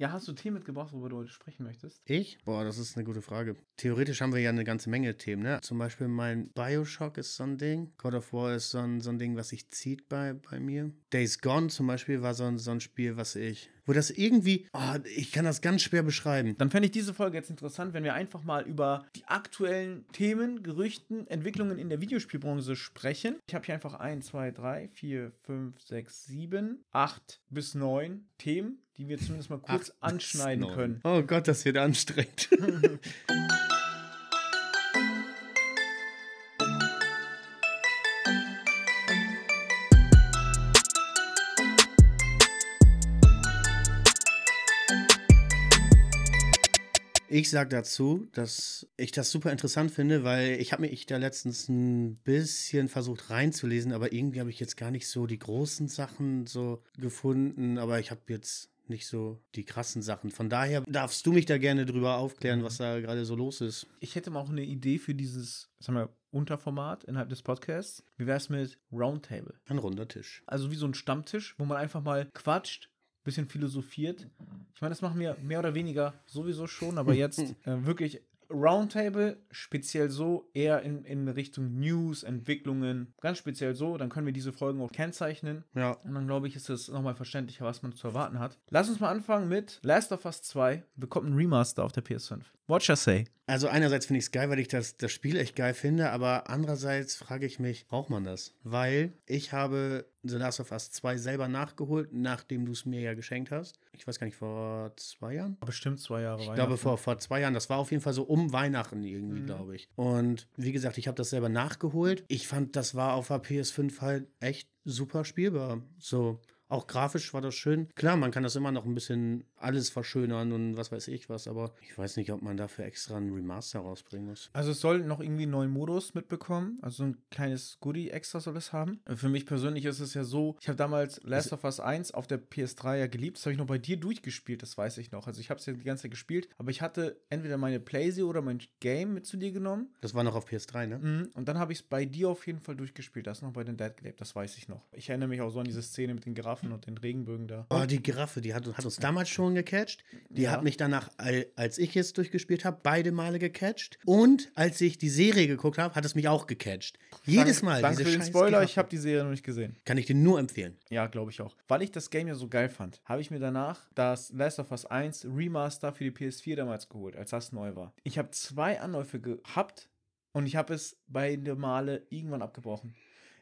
Ja, hast du Themen mitgebracht, worüber du heute sprechen möchtest? Ich? Boah, das ist eine gute Frage. Theoretisch haben wir ja eine ganze Menge Themen, ne? Zum Beispiel mein Bioshock ist so ein Ding. God of War ist so ein, so ein Ding, was sich zieht bei, bei mir. Days Gone zum Beispiel war so ein, so ein Spiel, was ich, wo das irgendwie, oh, ich kann das ganz schwer beschreiben. Dann fände ich diese Folge jetzt interessant, wenn wir einfach mal über die aktuellen Themen, Gerüchten, Entwicklungen in der Videospielbranche sprechen. Ich habe hier einfach 1, 2, 3, 4, 5, 6, 7, 8 bis 9 Themen, die wir zumindest mal kurz bis anschneiden neun. können. Oh Gott, das wird anstrengend. Ich sage dazu, dass ich das super interessant finde, weil ich habe mich da letztens ein bisschen versucht reinzulesen, aber irgendwie habe ich jetzt gar nicht so die großen Sachen so gefunden, aber ich habe jetzt nicht so die krassen Sachen. Von daher darfst du mich da gerne drüber aufklären, was da gerade so los ist. Ich hätte mal auch eine Idee für dieses, sagen wir, Unterformat innerhalb des Podcasts. Wie wäre es mit Roundtable? Ein runder Tisch. Also wie so ein Stammtisch, wo man einfach mal quatscht, bisschen philosophiert. Ich meine, das machen wir mehr oder weniger sowieso schon, aber jetzt äh, wirklich Roundtable, speziell so, eher in, in Richtung News, Entwicklungen, ganz speziell so, dann können wir diese Folgen auch kennzeichnen. Ja. Und dann glaube ich, ist es nochmal verständlicher, was man zu erwarten hat. Lass uns mal anfangen mit Last of Us 2 bekommt ein Remaster auf der PS5. What I say? Also einerseits finde ich es geil, weil ich das, das Spiel echt geil finde, aber andererseits frage ich mich, braucht man das? Weil ich habe The Last of Us 2 selber nachgeholt, nachdem du es mir ja geschenkt hast. Ich weiß gar nicht, vor zwei Jahren? Bestimmt zwei Jahre Ich glaube, vor, vor zwei Jahren. Das war auf jeden Fall so um Weihnachten irgendwie, glaube ich. Und wie gesagt, ich habe das selber nachgeholt. Ich fand, das war auf der PS5 halt echt super spielbar. So. Auch grafisch war das schön. Klar, man kann das immer noch ein bisschen alles verschönern und was weiß ich was, aber ich weiß nicht, ob man dafür extra einen Remaster rausbringen muss. Also es soll noch irgendwie einen neuen Modus mitbekommen. Also ein kleines Goodie extra soll es haben. Für mich persönlich ist es ja so, ich habe damals Last of Us 1 auf der PS3 ja geliebt. Das habe ich noch bei dir durchgespielt, das weiß ich noch. Also ich habe es ja die ganze Zeit gespielt, aber ich hatte entweder meine Playsee oder mein Game mit zu dir genommen. Das war noch auf PS3, ne? Mhm. Und dann habe ich es bei dir auf jeden Fall durchgespielt. Das ist noch bei den Dead gelebt, das weiß ich noch. Ich erinnere mich auch so an diese Szene mit den Giraffen und den Regenbögen da. Oh, die Giraffe, die hat, hat uns damals schon gecatcht. Die Ja. hat mich danach, al- als ich es durchgespielt habe, beide Male gecatcht. Und als ich die Serie geguckt habe, hat es mich auch gecatcht. Jedes Mal. Danke für den Spoiler, ich habe die Serie noch nicht gesehen. Kann ich dir nur empfehlen. Ja, glaube ich auch. Weil ich das Game ja so geil fand, habe ich mir danach das Last of Us 1 Remaster für die PS4 damals geholt, als das neu war. Ich habe zwei Anläufe gehabt und ich habe es beide Male irgendwann abgebrochen.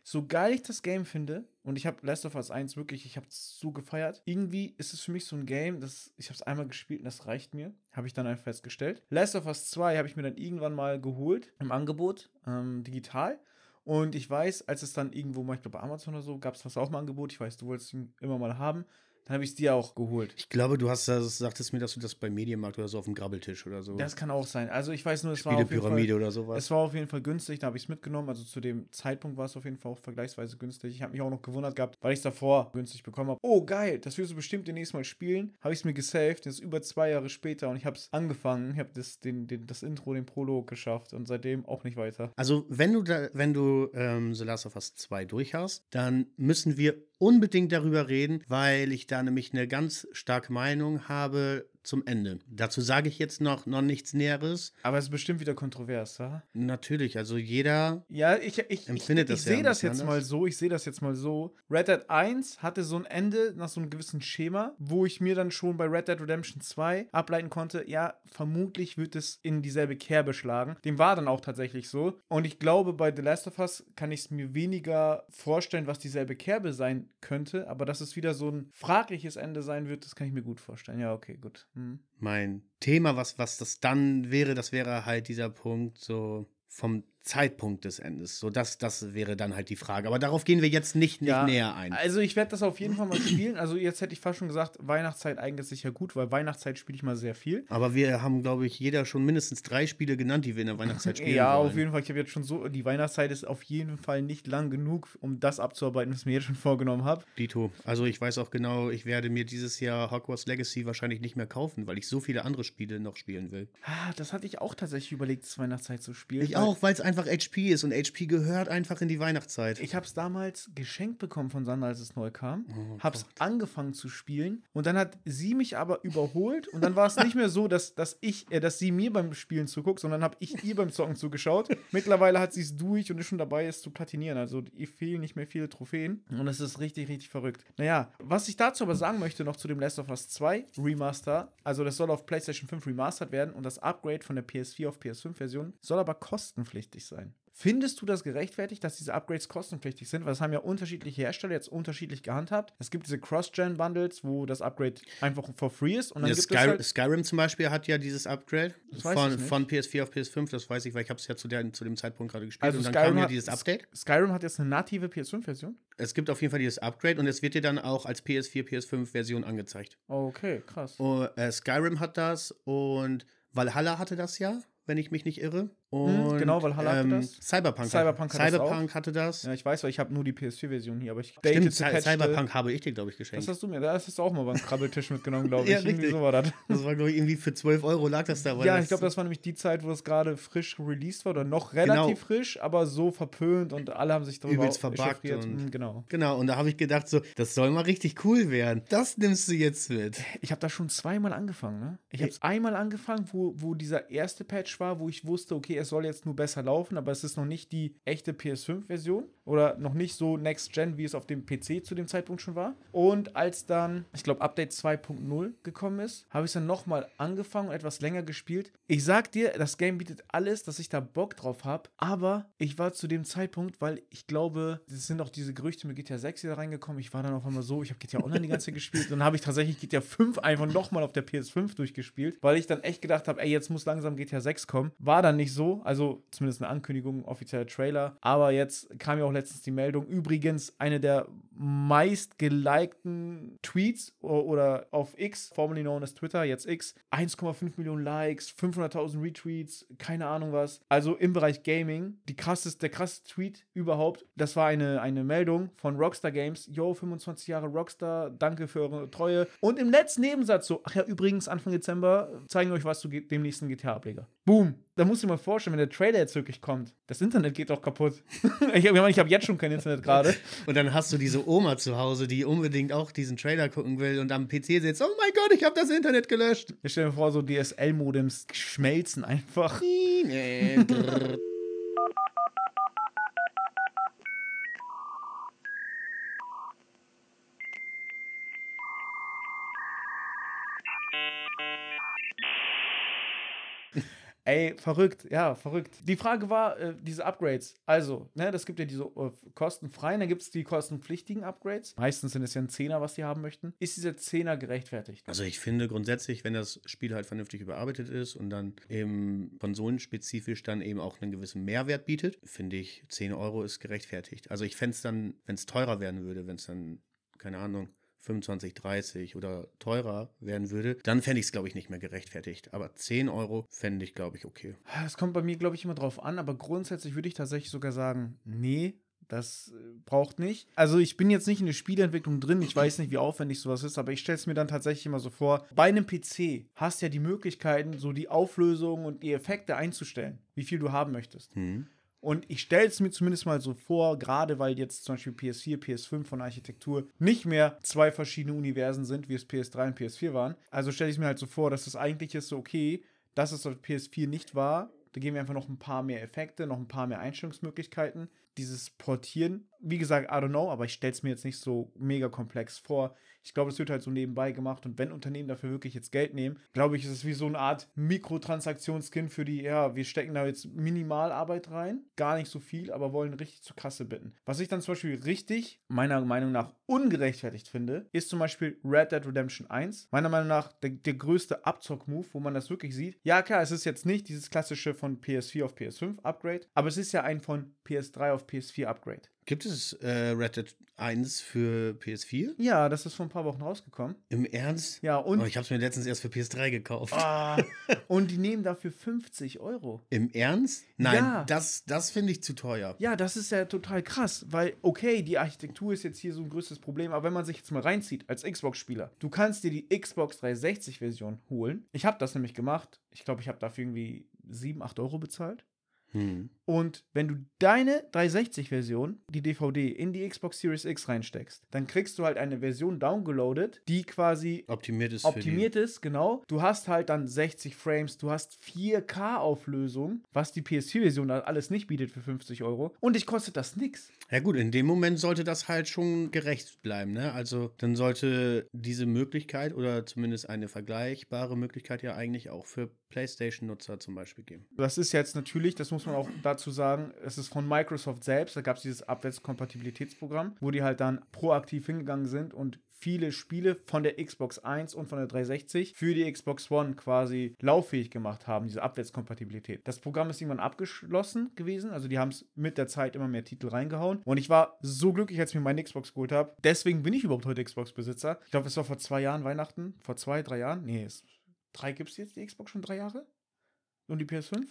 So geil ich das Game finde, und ich habe Last of Us 1 wirklich, ich habe es so gefeiert. Irgendwie ist es für mich so ein Game, das ich habe es einmal gespielt und das reicht mir, habe ich dann einfach festgestellt. Last of Us 2 habe ich mir dann irgendwann mal geholt im Angebot, ähm, digital. Und ich weiß, als es dann irgendwo ich glaube bei Amazon oder so, gab es das auch mal Angebot. Ich weiß, du wolltest ihn immer mal haben. Dann habe ich es dir auch geholt. Ich glaube, du hast das, sagtest mir, dass du das bei Medienmarkt oder so auf dem Grabbeltisch oder so. Das kann auch sein. Also ich weiß nur, es war auf jeden Fall, oder sowas. es war auf jeden Fall günstig. Da habe ich es mitgenommen. Also zu dem Zeitpunkt war es auf jeden Fall auch vergleichsweise günstig. Ich habe mich auch noch gewundert gehabt, weil ich es davor günstig bekommen habe. Oh geil, das wirst du bestimmt demnächst mal spielen. Habe ich es mir gesaved. Ist über zwei Jahre später und ich habe es angefangen. Ich habe das, den, den, das Intro, den Prolog geschafft und seitdem auch nicht weiter. Also, wenn du, da, wenn du ähm, The Last of Us 2 durch hast, dann müssen wir unbedingt darüber reden, weil ich da nämlich eine ganz starke Meinung habe zum Ende. Dazu sage ich jetzt noch, noch nichts Näheres. Aber es ist bestimmt wieder kontrovers, ja? Natürlich, also jeder Ja, ich, ich, ich, Empfindet ich, das ich ja sehe ein das jetzt anders. mal so, ich sehe das jetzt mal so. Red Dead 1 hatte so ein Ende nach so einem gewissen Schema, wo ich mir dann schon bei Red Dead Redemption 2 ableiten konnte, ja, vermutlich wird es in dieselbe Kerbe schlagen. Dem war dann auch tatsächlich so. Und ich glaube, bei The Last of Us kann ich es mir weniger vorstellen, was dieselbe Kerbe sein könnte, aber dass es wieder so ein fragliches Ende sein wird, das kann ich mir gut vorstellen. Ja, okay, gut. Hm. mein Thema, was, was das dann wäre, das wäre halt dieser Punkt so vom Zeitpunkt des Endes. So, das, das wäre dann halt die Frage. Aber darauf gehen wir jetzt nicht, nicht Ja, näher ein. Also ich werde das auf jeden Fall mal spielen. Also jetzt hätte ich fast schon gesagt, Weihnachtszeit eignet sich ja gut, weil Weihnachtszeit spiele ich mal sehr viel. Aber wir haben, glaube ich, jeder schon mindestens drei Spiele genannt, die wir in der Weihnachtszeit spielen Ja, wollen. auf jeden Fall. Ich habe jetzt schon so, die Weihnachtszeit ist auf jeden Fall nicht lang genug, um das abzuarbeiten, was ich mir jetzt schon vorgenommen habe. Dito. Also ich weiß auch genau, ich werde mir dieses Jahr Hogwarts Legacy wahrscheinlich nicht mehr kaufen, weil ich so viele andere Spiele noch spielen will. Ah, das hatte ich auch tatsächlich überlegt, das Weihnachtszeit zu spielen. Ich auch, weil es einfach einfach HP ist und HP gehört einfach in die Weihnachtszeit. Ich habe es damals geschenkt bekommen von Sandra, als es neu kam. Oh hab's Gott. angefangen zu spielen und dann hat sie mich aber überholt und dann war es nicht mehr so, dass, dass ich, äh, dass sie mir beim Spielen zuguckt, sondern habe ich ihr beim Zocken zugeschaut. Mittlerweile hat sie es durch und ist schon dabei, es zu platinieren. Also ihr fehlen nicht mehr viele Trophäen und es ist richtig, richtig verrückt. Naja, was ich dazu aber sagen möchte noch zu dem Last of Us 2 Remaster, also das soll auf PlayStation 5 remastert werden und das Upgrade von der PS4 auf PS5 Version soll aber kostenpflichtig sein. Findest du das gerechtfertigt, dass diese Upgrades kostenpflichtig sind? Weil das haben ja unterschiedliche Hersteller jetzt unterschiedlich gehandhabt. Es gibt diese Cross-Gen-Bundles, wo das Upgrade einfach for free ist. Und dann Ja, gibt Sky es halt Skyrim zum Beispiel hat ja dieses Upgrade von, von PS4 auf PS5, das weiß ich, weil ich habe es ja zu, der, zu dem Zeitpunkt gerade gespielt Also und dann Skyrim kam ja hat- dieses Update. Skyrim hat jetzt eine native PS5-Version. Es gibt auf jeden Fall dieses Upgrade und es wird dir dann auch als PS4, PS5-Version angezeigt. Okay, krass. Und, äh, Skyrim hat das und Valhalla hatte das ja, wenn ich mich nicht irre. Und, genau, Valhalla hatte das. Cyberpunk, Cyberpunk hat, hat das Cyberpunk hatte das. Ja, ich weiß, weil ich habe nur die PS4-Version hier, aber ich Stimmt, Cyberpunk habe ich dir, glaube ich, Das geschenkt. hast du mir, das hast du auch mal beim Krabbeltisch mitgenommen, glaube ich. Ja, Irgendwie richtig. so war das. Das war, glaube ich, irgendwie für 12 Euro lag das da. weil Ja, ich glaube, das war nämlich die Zeit, wo es gerade frisch released war oder noch relativ frisch, aber so verpönt und alle haben sich darüber Übelst verbuggt und- Mhm, Genau. Genau, und da habe ich gedacht, so, das soll mal richtig cool werden. Das nimmst du jetzt mit. Ich habe da schon zweimal angefangen, ne? Ich habe es einmal angefangen, wo, wo dieser erste Patch war, wo ich wusste, okay, es soll jetzt nur besser laufen, aber es ist noch nicht die echte PS5-Version oder noch nicht so Next Gen, wie es auf dem PC zu dem Zeitpunkt schon war. Und als dann, ich glaube, Update 2.0 gekommen ist, habe ich es dann nochmal angefangen und etwas länger gespielt. Ich sag dir, das Game bietet alles, dass ich da Bock drauf habe, aber ich war zu dem Zeitpunkt, weil ich glaube, es sind auch diese Gerüchte mit GTA 6 hier reingekommen. Ich war dann auf einmal so, ich habe GTA Online die ganze Zeit gespielt. Dann habe ich tatsächlich GTA 5 einfach nochmal auf der PS5 durchgespielt, weil ich dann echt gedacht habe, ey, jetzt muss langsam GTA 6 kommen. War dann nicht so, also zumindest eine Ankündigung, offizieller Trailer. Aber jetzt kam ja auch letztens die Meldung. Übrigens, eine der meist gelikten Tweets oder auf X, formerly known as Twitter, jetzt X, 1,5 Millionen Likes, 500.000 Retweets, keine Ahnung was. Also im Bereich Gaming, die krasseste, der krasseste Tweet überhaupt. Das war eine, eine Meldung von Rockstar Games. Yo, 25 Jahre Rockstar, danke für eure Treue. Und im letzten Nebensatz so, ach ja, übrigens, Anfang Dezember zeigen wir euch was zu dem nächsten GTA-Ableger. Boom. Da musst du dir mal vorstellen, wenn der Trailer jetzt wirklich kommt. Das Internet geht doch kaputt. ich habe ich hab jetzt schon kein Internet gerade. Und dann hast du diese Oma zu Hause, die unbedingt auch diesen Trailer gucken will und am PC sitzt, oh mein Gott, ich habe das Internet gelöscht. Ich stell mir vor, so DSL-Modems schmelzen einfach. Ey, verrückt, ja, verrückt. Die Frage war, äh, diese Upgrades. Also, ne, das gibt ja diese äh, kostenfreien, dann gibt es die kostenpflichtigen Upgrades. Meistens sind es ja ein Zehner, was die haben möchten. Ist dieser Zehner gerechtfertigt? Also ich finde grundsätzlich, wenn das Spiel halt vernünftig überarbeitet ist und dann eben konsolenspezifisch dann eben auch einen gewissen Mehrwert bietet, finde ich 10 Euro ist gerechtfertigt. Also ich fände es dann, wenn es teurer werden würde, wenn es dann, keine Ahnung, 25, 30 oder teurer werden würde, dann fände ich es, glaube ich, nicht mehr gerechtfertigt. Aber 10 Euro fände ich, glaube ich, okay. Es kommt bei mir, glaube ich, immer drauf an, aber grundsätzlich würde ich tatsächlich sogar sagen, nee, das äh, braucht nicht. Also ich bin jetzt nicht in der Spieleentwicklung drin, ich weiß nicht, wie aufwendig sowas ist, aber ich stelle es mir dann tatsächlich immer so vor, bei einem PC hast du ja die Möglichkeiten, so die Auflösung und die Effekte einzustellen, wie viel du haben möchtest. Hm. Und ich stelle es mir zumindest mal so vor, gerade weil jetzt zum Beispiel PS4, PS5 von Architektur nicht mehr zwei verschiedene Universen sind, wie es PS3 und PS4 waren. Also stelle ich mir halt so vor, dass es eigentlich ist so, okay, dass es auf PS4 nicht war. Da geben wir einfach noch ein paar mehr Effekte, noch ein paar mehr Einstellungsmöglichkeiten. Dieses Portieren, wie gesagt, I don't know, aber ich stelle es mir jetzt nicht so mega komplex vor. Ich glaube, es wird halt so nebenbei gemacht und wenn Unternehmen dafür wirklich jetzt Geld nehmen, glaube ich, ist es wie so eine Art Mikrotransaktionsskin für die, ja, wir stecken da jetzt Minimalarbeit rein, gar nicht so viel, aber wollen richtig zur Kasse bitten. Was ich dann zum Beispiel richtig, meiner Meinung nach, ungerechtfertigt finde, ist zum Beispiel Red Dead Redemption 1. Meiner Meinung nach der, der größte Abzock-Move, wo man das wirklich sieht. Ja, klar, es ist jetzt nicht dieses klassische von PS4 auf PS5 Upgrade, aber es ist ja ein von PS3 auf PS4 Upgrade. Gibt es äh, Red Dead 1 für PS4? Ja, das ist vor ein paar Wochen rausgekommen. Im Ernst? Ja, und, Oh, ich habe es mir letztens erst für PS3 gekauft. ah, und die nehmen dafür 50 Euro. Im Ernst? Nein, Ja. das, das finde ich zu teuer. Ja, das ist ja total krass, weil, okay, die Architektur ist jetzt hier so ein größtes Problem, aber wenn man sich jetzt mal reinzieht als Xbox-Spieler, du kannst dir die Xbox 360-Version holen. Ich habe das nämlich gemacht. Ich glaube, ich habe dafür irgendwie 7, 8 Euro bezahlt. Hm. Und wenn du deine 360-Version, die DVD, in die Xbox Series X reinsteckst, dann kriegst du halt eine Version downgeloadet, die quasi Optimiert ist optimiert ist, genau. Du hast halt dann 60 Frames, du hast 4K-Auflösung, was die PS4-Version alles nicht bietet für 50 Euro. Und dich kostet das nix. die. Ja gut, in dem Moment sollte das halt schon gerecht bleiben, ne? Also dann sollte diese Möglichkeit oder zumindest eine vergleichbare Möglichkeit ja eigentlich auch für PlayStation-Nutzer zum Beispiel geben. Das ist jetzt natürlich, das muss man auch dazu sagen, es ist von Microsoft selbst. Da gab es dieses Abwärtskompatibilitätsprogramm, wo die halt dann proaktiv hingegangen sind und viele Spiele von der Xbox 1 und von der 360 für die Xbox One quasi lauffähig gemacht haben, diese Abwärtskompatibilität. Das Programm ist irgendwann abgeschlossen gewesen, also die haben es mit der Zeit immer mehr Titel reingehauen und ich war so glücklich, als ich mir meine Xbox geholt habe. Deswegen bin ich überhaupt heute Xbox-Besitzer. Ich glaube, es war vor zwei Jahren Weihnachten, vor zwei, drei Jahren. Nee, es, drei gibt es jetzt die Xbox schon drei Jahre? Und die PS5?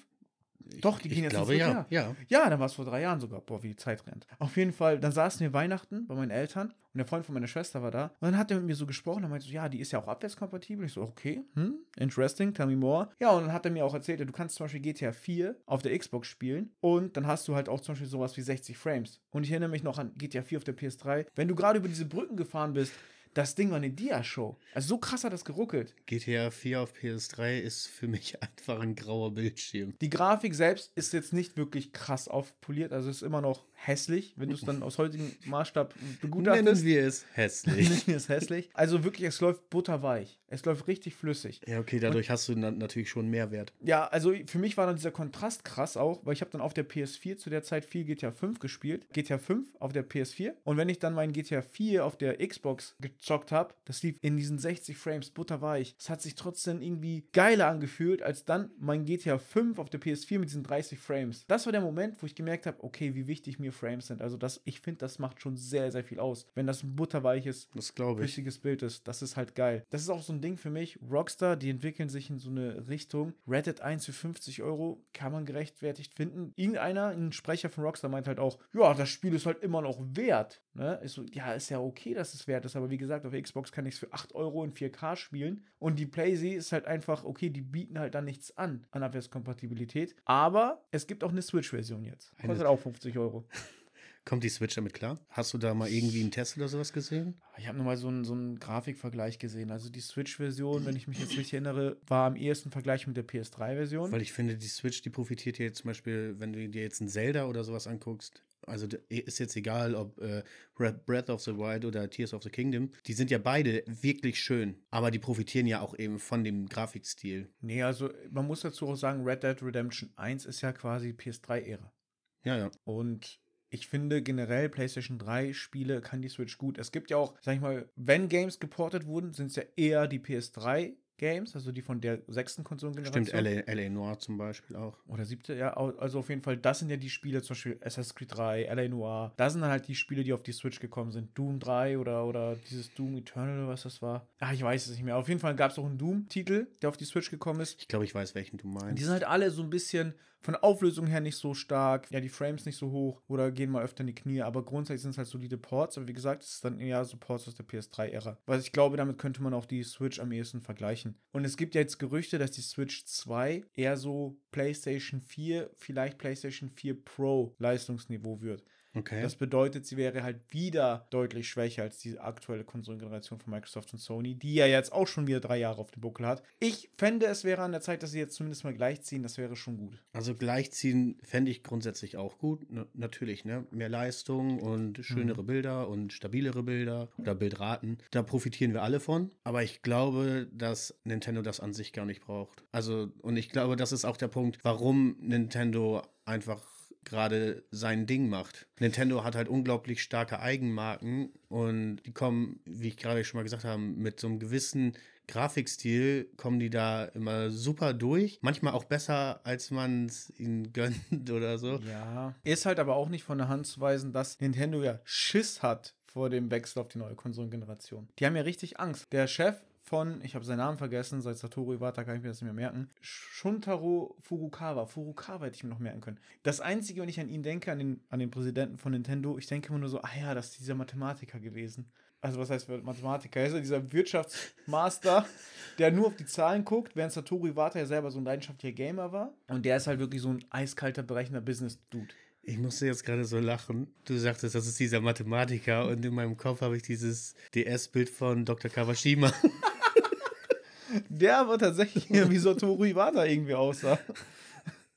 Doch, die ich gehen jetzt glaube ja. Ja. Ja, dann war es vor drei Jahren sogar. Boah, wie die Zeit rennt. Auf jeden Fall, dann saßen wir Weihnachten bei meinen Eltern und der Freund von meiner Schwester war da. Und dann hat er mit mir so gesprochen und meinte so, ja, die ist ja auch abwärtskompatibel. Ich so, okay, hm, interesting, tell me more. Ja, und dann hat er mir auch erzählt, ja, du kannst zum Beispiel GTA 4 auf der Xbox spielen und dann hast du halt auch zum Beispiel sowas wie 60 Frames. Und ich erinnere mich noch an GTA 4 auf der PS3. Wenn du gerade über diese Brücken gefahren bist, das Ding war eine Dia-Show. Also so krass hat das geruckelt. GTA 4 auf PS3 ist für mich einfach ein grauer Bildschirm. Die Grafik selbst ist jetzt nicht wirklich krass aufpoliert, also ist immer noch hässlich, wenn du es dann aus heutigem Maßstab begutachtest. Nennen wir es hässlich. Nennen wir es hässlich. Also wirklich, es läuft butterweich. Es läuft richtig flüssig. ja, okay, dadurch hast du na natürlich schon Mehrwert. Ja, also für mich war dann dieser Kontrast krass auch, weil ich habe dann auf der PS4 zu der Zeit viel GTA 5 gespielt. GTA 5 auf der PS4. Und wenn ich dann mein GTA 4 auf der Xbox gezockt habe, das lief in diesen 60 Frames butterweich. Es hat sich trotzdem irgendwie geiler angefühlt, als dann mein GTA 5 auf der PS4 mit diesen 30 Frames. Das war der Moment, wo ich gemerkt habe, okay, wie wichtig mir Frames sind. Also das, ich finde, das macht schon sehr, sehr viel aus. Wenn das ein butterweiches Das flüssiges Bild ist. Das ist halt geil. Das ist auch so ein Ding für mich. Rockstar, die entwickeln sich in so eine Richtung. Red Dead 1 für 50 Euro kann man gerechtfertigt finden. Irgendeiner, ein Sprecher von Rockstar meint halt auch, ja, das Spiel ist halt immer noch wert. Ne? Ist so, ja, ist ja okay, dass es wert ist, aber wie gesagt, auf Xbox kann ich es für 8 Euro in 4K spielen. Und die PlayZ ist halt einfach, okay, die bieten halt dann nichts an an Abwärtskompatibilität. Aber es gibt auch eine Switch-Version jetzt. Kostet auch 50 Euro. Kommt die Switch damit klar? Hast du da mal irgendwie einen Test oder sowas gesehen? Ich habe nochmal so einen, so einen Grafikvergleich gesehen. Also die Switch-Version, wenn ich mich jetzt richtig erinnere, war am ehesten Vergleich mit der PS3-Version. Weil ich finde, die Switch, die profitiert jetzt zum Beispiel, wenn du dir jetzt ein Zelda oder sowas anguckst. Also ist jetzt egal, ob äh, Breath Breath of the Wild oder Tears of the Kingdom. Die sind ja beide wirklich schön. Aber die profitieren ja auch eben von dem Grafikstil. Nee, also man muss dazu auch sagen, Red Dead Redemption 1 ist ja quasi PS3-Ära. Ja, ja. Und ich finde generell PlayStation 3 Spiele kann die Switch gut. Es gibt ja auch, sag ich mal, wenn Games geportet wurden, sind es ja eher die PS3 Games, also die von der sechsten Konsolengeneration. Stimmt, LA, LA Noir zum Beispiel auch. Oder siebte, ja, also auf jeden Fall, das sind ja die Spiele, zum Beispiel Assassin's Creed 3, LA Noir. Das sind dann halt die Spiele, die auf die Switch gekommen sind. Doom 3 oder, oder dieses Doom Eternal, oder was das war. Ah, ich weiß es nicht mehr. Auf jeden Fall gab es auch einen Doom-Titel, der auf die Switch gekommen ist. Ich glaube, ich weiß, welchen du Die meinst. sind halt alle so ein bisschen von Auflösung her nicht so stark, ja, die Frames nicht so hoch oder gehen mal öfter in die Knie, aber grundsätzlich sind es halt solide Ports, aber wie gesagt, es ist dann eher so Ports aus der PS3-Ära. Weil ich glaube, damit könnte man auch die Switch am ehesten vergleichen. Und es gibt ja jetzt Gerüchte, dass die Switch 2 eher so PlayStation 4, vielleicht PlayStation 4 Pro Leistungsniveau wird. Okay. Das bedeutet, sie wäre halt wieder deutlich schwächer als die aktuelle Konsolengeneration von Microsoft und Sony, die ja jetzt auch schon wieder drei Jahre auf dem Buckel hat. Ich fände, es wäre an der Zeit, dass sie jetzt zumindest mal gleichziehen. Das wäre schon gut. Also gleichziehen fände ich grundsätzlich auch gut. N natürlich, ne? Mehr Leistung und schönere Bilder und stabilere Bilder oder Bildraten. Da profitieren wir alle von. Aber ich glaube, dass Nintendo das an sich gar nicht braucht. Also, und ich glaube, das ist auch der Punkt, warum Nintendo einfach gerade sein Ding macht. Nintendo hat halt unglaublich starke Eigenmarken und die kommen, wie ich gerade schon mal gesagt habe, mit so einem gewissen Grafikstil kommen die da immer super durch. Manchmal auch besser, als man es ihnen gönnt oder so. Ja. Ist halt aber auch nicht von der Hand zu weisen, dass Nintendo ja Schiss hat vor dem Wechsel auf die neue Konsolengeneration. Die haben ja richtig Angst. Der Chef von, ich habe seinen Namen vergessen, seit Satoru Iwata kann ich mir das nicht mehr merken, Shuntaro Furukawa. Furukawa hätte ich mir noch merken können. Das Einzige, wenn ich an ihn denke, an den, an den Präsidenten von Nintendo, ich denke immer nur so, ah ja, das ist dieser Mathematiker gewesen. also was heißt Mathematiker, er ist ja dieser Wirtschaftsmaster, der nur auf die Zahlen guckt, während Satoru Iwata ja selber so ein leidenschaftlicher Gamer war. Und der ist halt wirklich so ein eiskalter, berechnender Business-Dude. Ich musste jetzt gerade so lachen. Du sagtest, das ist dieser Mathematiker und in meinem Kopf habe ich dieses DS-Bild von Dr. Kawashima. Der aber tatsächlich wie Satoru Iwata irgendwie aussah.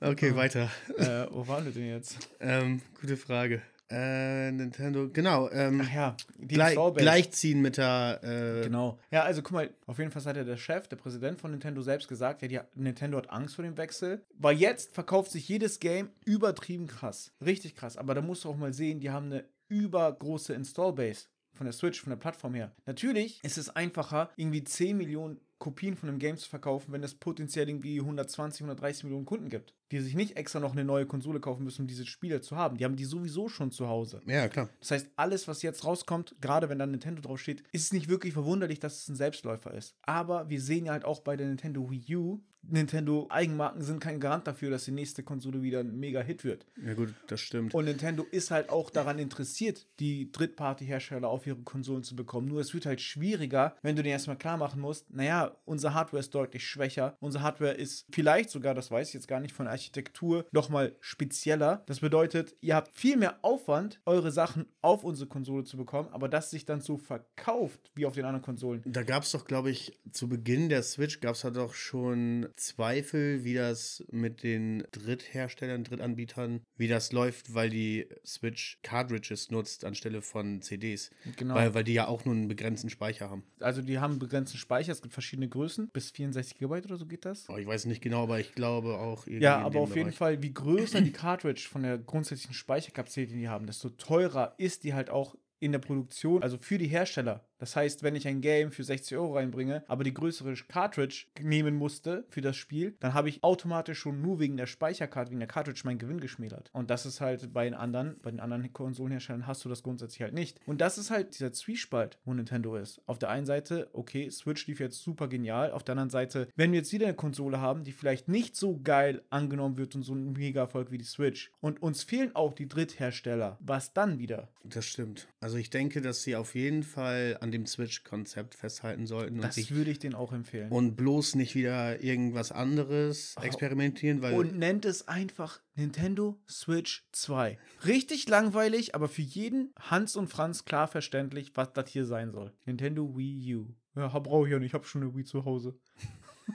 Okay, weiter. Äh, wo waren wir denn jetzt? Ähm, gute Frage. Äh, Nintendo, genau. Ähm, Ach ja, die gleich, gleichziehen mit der. Äh, Genau. Ja, also guck mal, auf jeden Fall hat ja der Chef, der Präsident von Nintendo selbst gesagt, ja, die, Nintendo hat Angst vor dem Wechsel, weil jetzt verkauft sich jedes Game übertrieben krass. Richtig krass. Aber da musst du auch mal sehen, die haben eine übergroße Installbase von der Switch, von der Plattform her. Natürlich ist es einfacher, irgendwie 10 Millionen Kopien von einem Game zu verkaufen, wenn es potenziell irgendwie 120, 130 Millionen Kunden gibt, die sich nicht extra noch eine neue Konsole kaufen müssen, um diese Spiele zu haben. Die haben die sowieso schon zu Hause. Ja, klar. Das heißt, alles, was jetzt rauskommt, gerade wenn da Nintendo draufsteht, ist es nicht wirklich verwunderlich, dass es ein Selbstläufer ist. Aber wir sehen ja halt auch bei der Nintendo Wii U, Nintendo Eigenmarken sind kein Garant dafür, dass die nächste Konsole wieder ein Mega-Hit wird. Ja, gut, das stimmt. Und Nintendo ist halt auch daran interessiert, die Drittparty-Hersteller auf ihre Konsolen zu bekommen. Nur es wird halt schwieriger, wenn du dir erstmal klar machen musst, naja, unsere Hardware ist deutlich schwächer. Unsere Hardware ist vielleicht sogar, das weiß ich jetzt gar nicht, von Architektur nochmal spezieller. Das bedeutet, ihr habt viel mehr Aufwand, eure Sachen auf unsere Konsole zu bekommen, aber dass sich dann so verkauft wie auf den anderen Konsolen. Da gab es doch, glaube ich, zu Beginn der Switch gab es da doch schon Zweifel, wie das mit den Drittherstellern, Drittanbietern, wie das läuft, weil die Switch Cartridges nutzt anstelle von CDs. Genau. Weil, weil die ja auch nur einen begrenzten Speicher haben. Also die haben begrenzten Speicher, es gibt verschiedene Größen, bis 64 GB oder so geht das. Oh, ich weiß nicht genau, aber ich glaube auch irgendwie Ja, aber auf jeden Bereich. Fall, wie größer die Cartridge von der grundsätzlichen Speicherkapazität, die die haben, desto teurer ist die halt auch in der Produktion, also für die Hersteller. Das heißt, wenn ich ein Game für 60 Euro reinbringe, aber die größere Cartridge nehmen musste für das Spiel, dann habe ich automatisch schon nur wegen der Speicherkarte, wegen der Cartridge meinen Gewinn geschmälert. Und das ist halt bei den anderen, bei den anderen Konsolenherstellern hast du das grundsätzlich halt nicht. Und das ist halt dieser Zwiespalt, wo Nintendo ist. Auf der einen Seite, okay, Switch lief jetzt super genial. Auf der anderen Seite, wenn wir jetzt wieder eine Konsole haben, die vielleicht nicht so geil angenommen wird und so ein Mega-Erfolg wie die Switch und uns fehlen auch die Dritthersteller, was dann wieder? Das stimmt. Also ich denke, dass sie auf jeden Fall an dem Switch-Konzept festhalten sollten und, Das sich, würde ich denen auch empfehlen. und bloß nicht wieder irgendwas anderes experimentieren, weil Und nennt es einfach Nintendo Switch 2. Richtig langweilig, aber für jeden Hans und Franz klar verständlich, was das hier sein soll. Nintendo Wii U. Ja, brauche ich ja nicht, ich habe schon eine Wii zu Hause.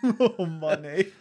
oh Mann, ey.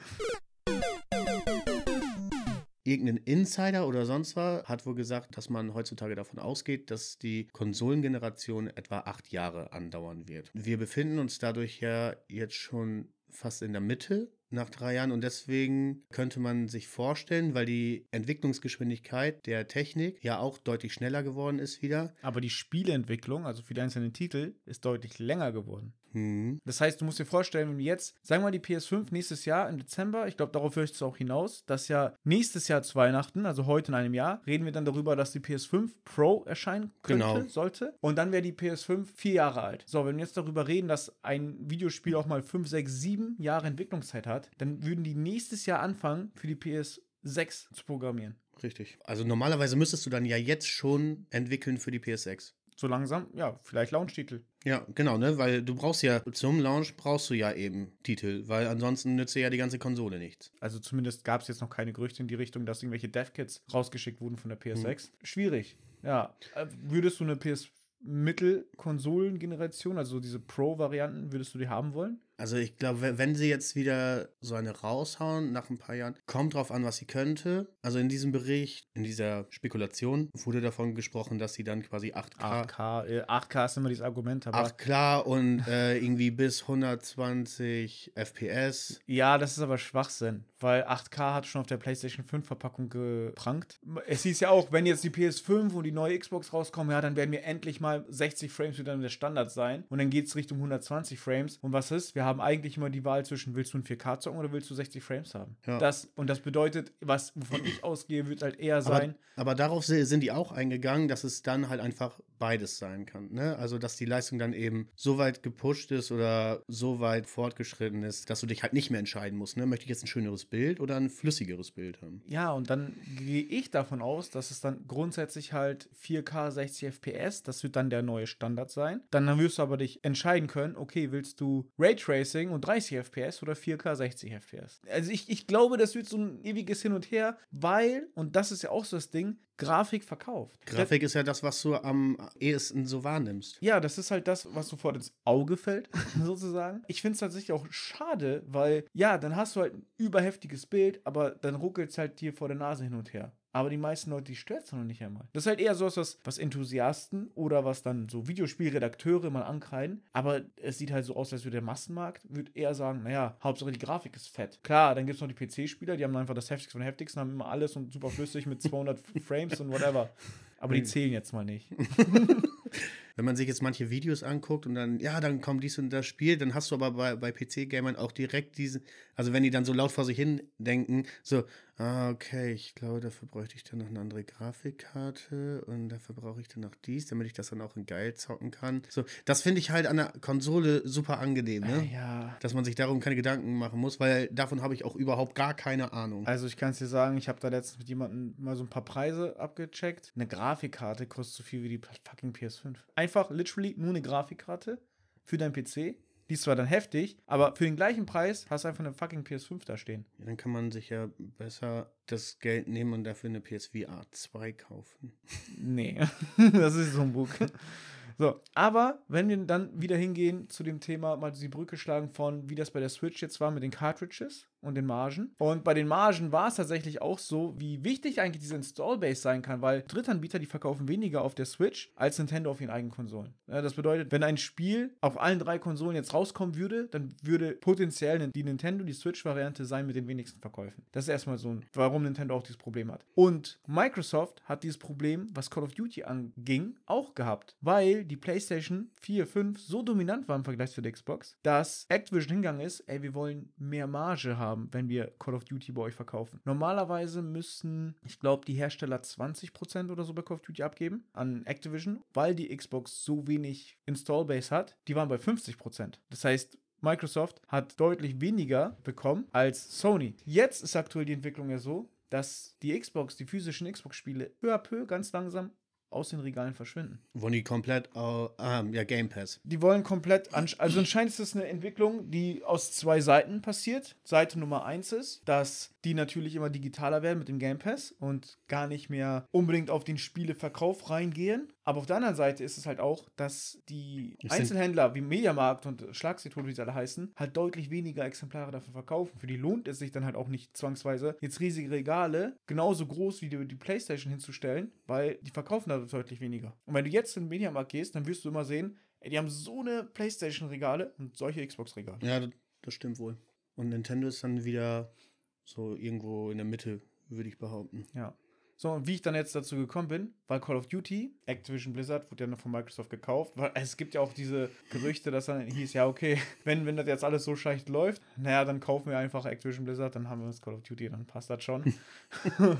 Irgendein Insider oder sonst was hat wohl gesagt, dass man heutzutage davon ausgeht, dass die Konsolengeneration etwa acht Jahre andauern wird. Wir befinden uns dadurch ja jetzt schon fast in der Mitte nach drei Jahren und deswegen könnte man sich vorstellen, weil die Entwicklungsgeschwindigkeit der Technik ja auch deutlich schneller geworden ist wieder. Aber die Spieleentwicklung, also für die einzelnen Titel, ist deutlich länger geworden. Hm. Das heißt, du musst dir vorstellen, wenn wir jetzt, sagen wir mal, die PS5 nächstes Jahr im Dezember, ich glaube, darauf möchtest du auch hinaus, dass ja nächstes Jahr zu Weihnachten, also heute in einem Jahr, reden wir dann darüber, dass die PS5 Pro erscheinen könnte, Genau. sollte. Und dann wäre die PS5 vier Jahre alt. So, wenn wir jetzt darüber reden, dass ein Videospiel auch mal 5, 6, 7 Jahre Entwicklungszeit hat, dann würden die nächstes Jahr anfangen, für die PS6 zu programmieren. Richtig. Also normalerweise müsstest du dann ja jetzt schon entwickeln für die PS6. So langsam, ja, vielleicht Launch-Titel. Ja, genau, ne? Weil du brauchst ja zum Launch brauchst du ja eben Titel, weil ansonsten nützt dir ja die ganze Konsole nichts. Also zumindest gab es jetzt noch keine Gerüchte in die Richtung, dass irgendwelche Dev-Kits rausgeschickt wurden von der PS6. Schwierig. Ja. Äh, Würdest du eine PS Mittel-Konsolen-Generation, also diese Pro-Varianten, würdest du die haben wollen? Also ich glaube, wenn sie jetzt wieder so eine raushauen nach ein paar Jahren, kommt drauf an, was sie könnte. Also in diesem Bericht, in dieser Spekulation wurde davon gesprochen, dass sie dann quasi 8K, 8K, äh, 8K ist immer dieses Argument, aber 8 klar und äh, irgendwie bis 120 FPS. ja, das ist aber Schwachsinn, weil 8K hat schon auf der PlayStation 5 Verpackung geprangt. Es hieß ja auch, wenn jetzt die PS5 und die neue Xbox rauskommen, ja, dann werden wir endlich mal 60 Frames wieder der Standard sein und dann geht es Richtung 120 Frames und was ist? Wir haben eigentlich immer die Wahl zwischen, willst du ein 4K zocken oder willst du 60 Frames haben? Ja. Das, und das bedeutet, was, wovon ich ausgehe, wird halt eher sein. Aber, aber darauf sind die auch eingegangen, dass es dann halt einfach beides sein kann. Ne? Also, dass die Leistung dann eben so weit gepusht ist oder so weit fortgeschritten ist, dass du dich halt nicht mehr entscheiden musst. Ne? Möchte ich jetzt ein schöneres Bild oder ein flüssigeres Bild haben? Ja, und dann gehe ich davon aus, dass es dann grundsätzlich halt 4K 60 FPS, das wird dann der neue Standard sein. Dann wirst du aber dich entscheiden können, okay, willst du Raytracing und 30 FPS oder 4K 60 FPS? Also ich, ich glaube, das wird so ein ewiges Hin und Her, weil, und das ist ja auch so das Ding, Grafik verkauft. Grafik ist ja das, was du am ehesten so wahrnimmst. Ja, das ist halt das, was sofort ins Auge fällt, sozusagen. Ich finde es tatsächlich auch schade, weil, ja, dann hast du halt ein überheftiges Bild, aber dann ruckelt es halt dir vor der Nase hin und her. Aber die meisten Leute, die stört es noch nicht einmal. Das ist halt eher so was, was Enthusiasten oder was dann so Videospielredakteure mal ankreiden. Aber es sieht halt so aus, als würde der Massenmarkt, würde eher sagen, naja, Hauptsache die Grafik ist fett. Klar, dann gibt es noch die PC-Spieler, die haben einfach das Heftigste von den Heftigsten, haben immer alles und super flüssig mit 200 Frames und whatever. Aber die zählen jetzt mal nicht. Wenn man sich jetzt manche Videos anguckt und dann, ja, dann kommt dies und das Spiel, dann hast du aber bei, bei PC-Gamern auch direkt diesen, also wenn die dann so laut vor sich hin denken, so, ah, okay, ich glaube, dafür bräuchte ich dann noch eine andere Grafikkarte und dafür brauche ich dann noch dies, damit ich das dann auch in geil zocken kann. So, das finde ich halt an der Konsole super angenehm, ne? Ja. Dass man sich darum keine Gedanken machen muss, weil davon habe ich auch überhaupt gar keine Ahnung. Also ich kann es dir sagen, ich habe da letztens mit jemandem mal so ein paar Preise abgecheckt. Eine Grafikkarte kostet so viel wie die fucking PS5. Einfach literally nur eine Grafikkarte für deinen PC. Die ist zwar dann heftig, aber für den gleichen Preis hast du einfach eine fucking PS5 da stehen. Ja, dann kann man sich ja besser das Geld nehmen und dafür eine PSVR 2 kaufen. Nee, das ist so ein Bug. So, aber wenn wir dann wieder hingehen zu dem Thema, mal die Brücke schlagen von, wie das bei der Switch jetzt war mit den Cartridges und den Margen. Und bei den Margen war es tatsächlich auch so, wie wichtig eigentlich diese Install-Base sein kann, weil Drittanbieter, die verkaufen weniger auf der Switch als Nintendo auf ihren eigenen Konsolen. Ja, das bedeutet, wenn ein Spiel auf allen drei Konsolen jetzt rauskommen würde, dann würde potenziell die Nintendo, die Switch-Variante sein mit den wenigsten Verkäufen. Das ist erstmal so, warum Nintendo auch dieses Problem hat. Und Microsoft hat dieses Problem, was Call of Duty anging, auch gehabt, weil die PlayStation 4, 5 so dominant war im Vergleich zu der Xbox, dass Activision hingegangen ist, ey, wir wollen mehr Marge haben, wenn wir Call of Duty bei euch verkaufen. Normalerweise müssen, ich glaube, die Hersteller 20% oder so bei Call of Duty abgeben an Activision, weil die Xbox so wenig Installbase hat. Die waren bei 50%. Das heißt, Microsoft hat deutlich weniger bekommen als Sony. Jetzt ist aktuell die Entwicklung ja so, dass die Xbox, die physischen Xbox-Spiele peu à peu ganz langsam aus den Regalen verschwinden. Wollen die komplett, au- ah, ja, Game Pass. Die wollen komplett, also anscheinend ist das eine Entwicklung, die aus zwei Seiten passiert. Seite Nummer eins ist, dass die natürlich immer digitaler werden mit dem Game Pass und gar nicht mehr unbedingt auf den Spieleverkauf reingehen. Aber auf der anderen Seite ist es halt auch, dass die Einzelhändler wie Mediamarkt und Schlagsichthof, wie sie alle heißen, halt deutlich weniger Exemplare dafür verkaufen. Für die lohnt es sich dann halt auch nicht zwangsweise, jetzt riesige Regale genauso groß wie die, die Playstation hinzustellen, weil die verkaufen da deutlich weniger. Und wenn du jetzt in den Mediamarkt gehst, dann wirst du immer sehen, ey, die haben so eine Playstation-Regale und solche Xbox-Regale. Ja, das stimmt wohl. Und Nintendo ist dann wieder so irgendwo in der Mitte, würde ich behaupten. Ja. So, und wie ich dann jetzt dazu gekommen bin, weil Call of Duty, Activision Blizzard, wurde ja noch von Microsoft gekauft, weil es gibt ja auch diese Gerüchte, dass dann hieß, ja, okay, wenn, wenn das jetzt alles so schlecht läuft, naja, dann kaufen wir einfach Activision Blizzard, dann haben wir uns Call of Duty, dann passt das schon.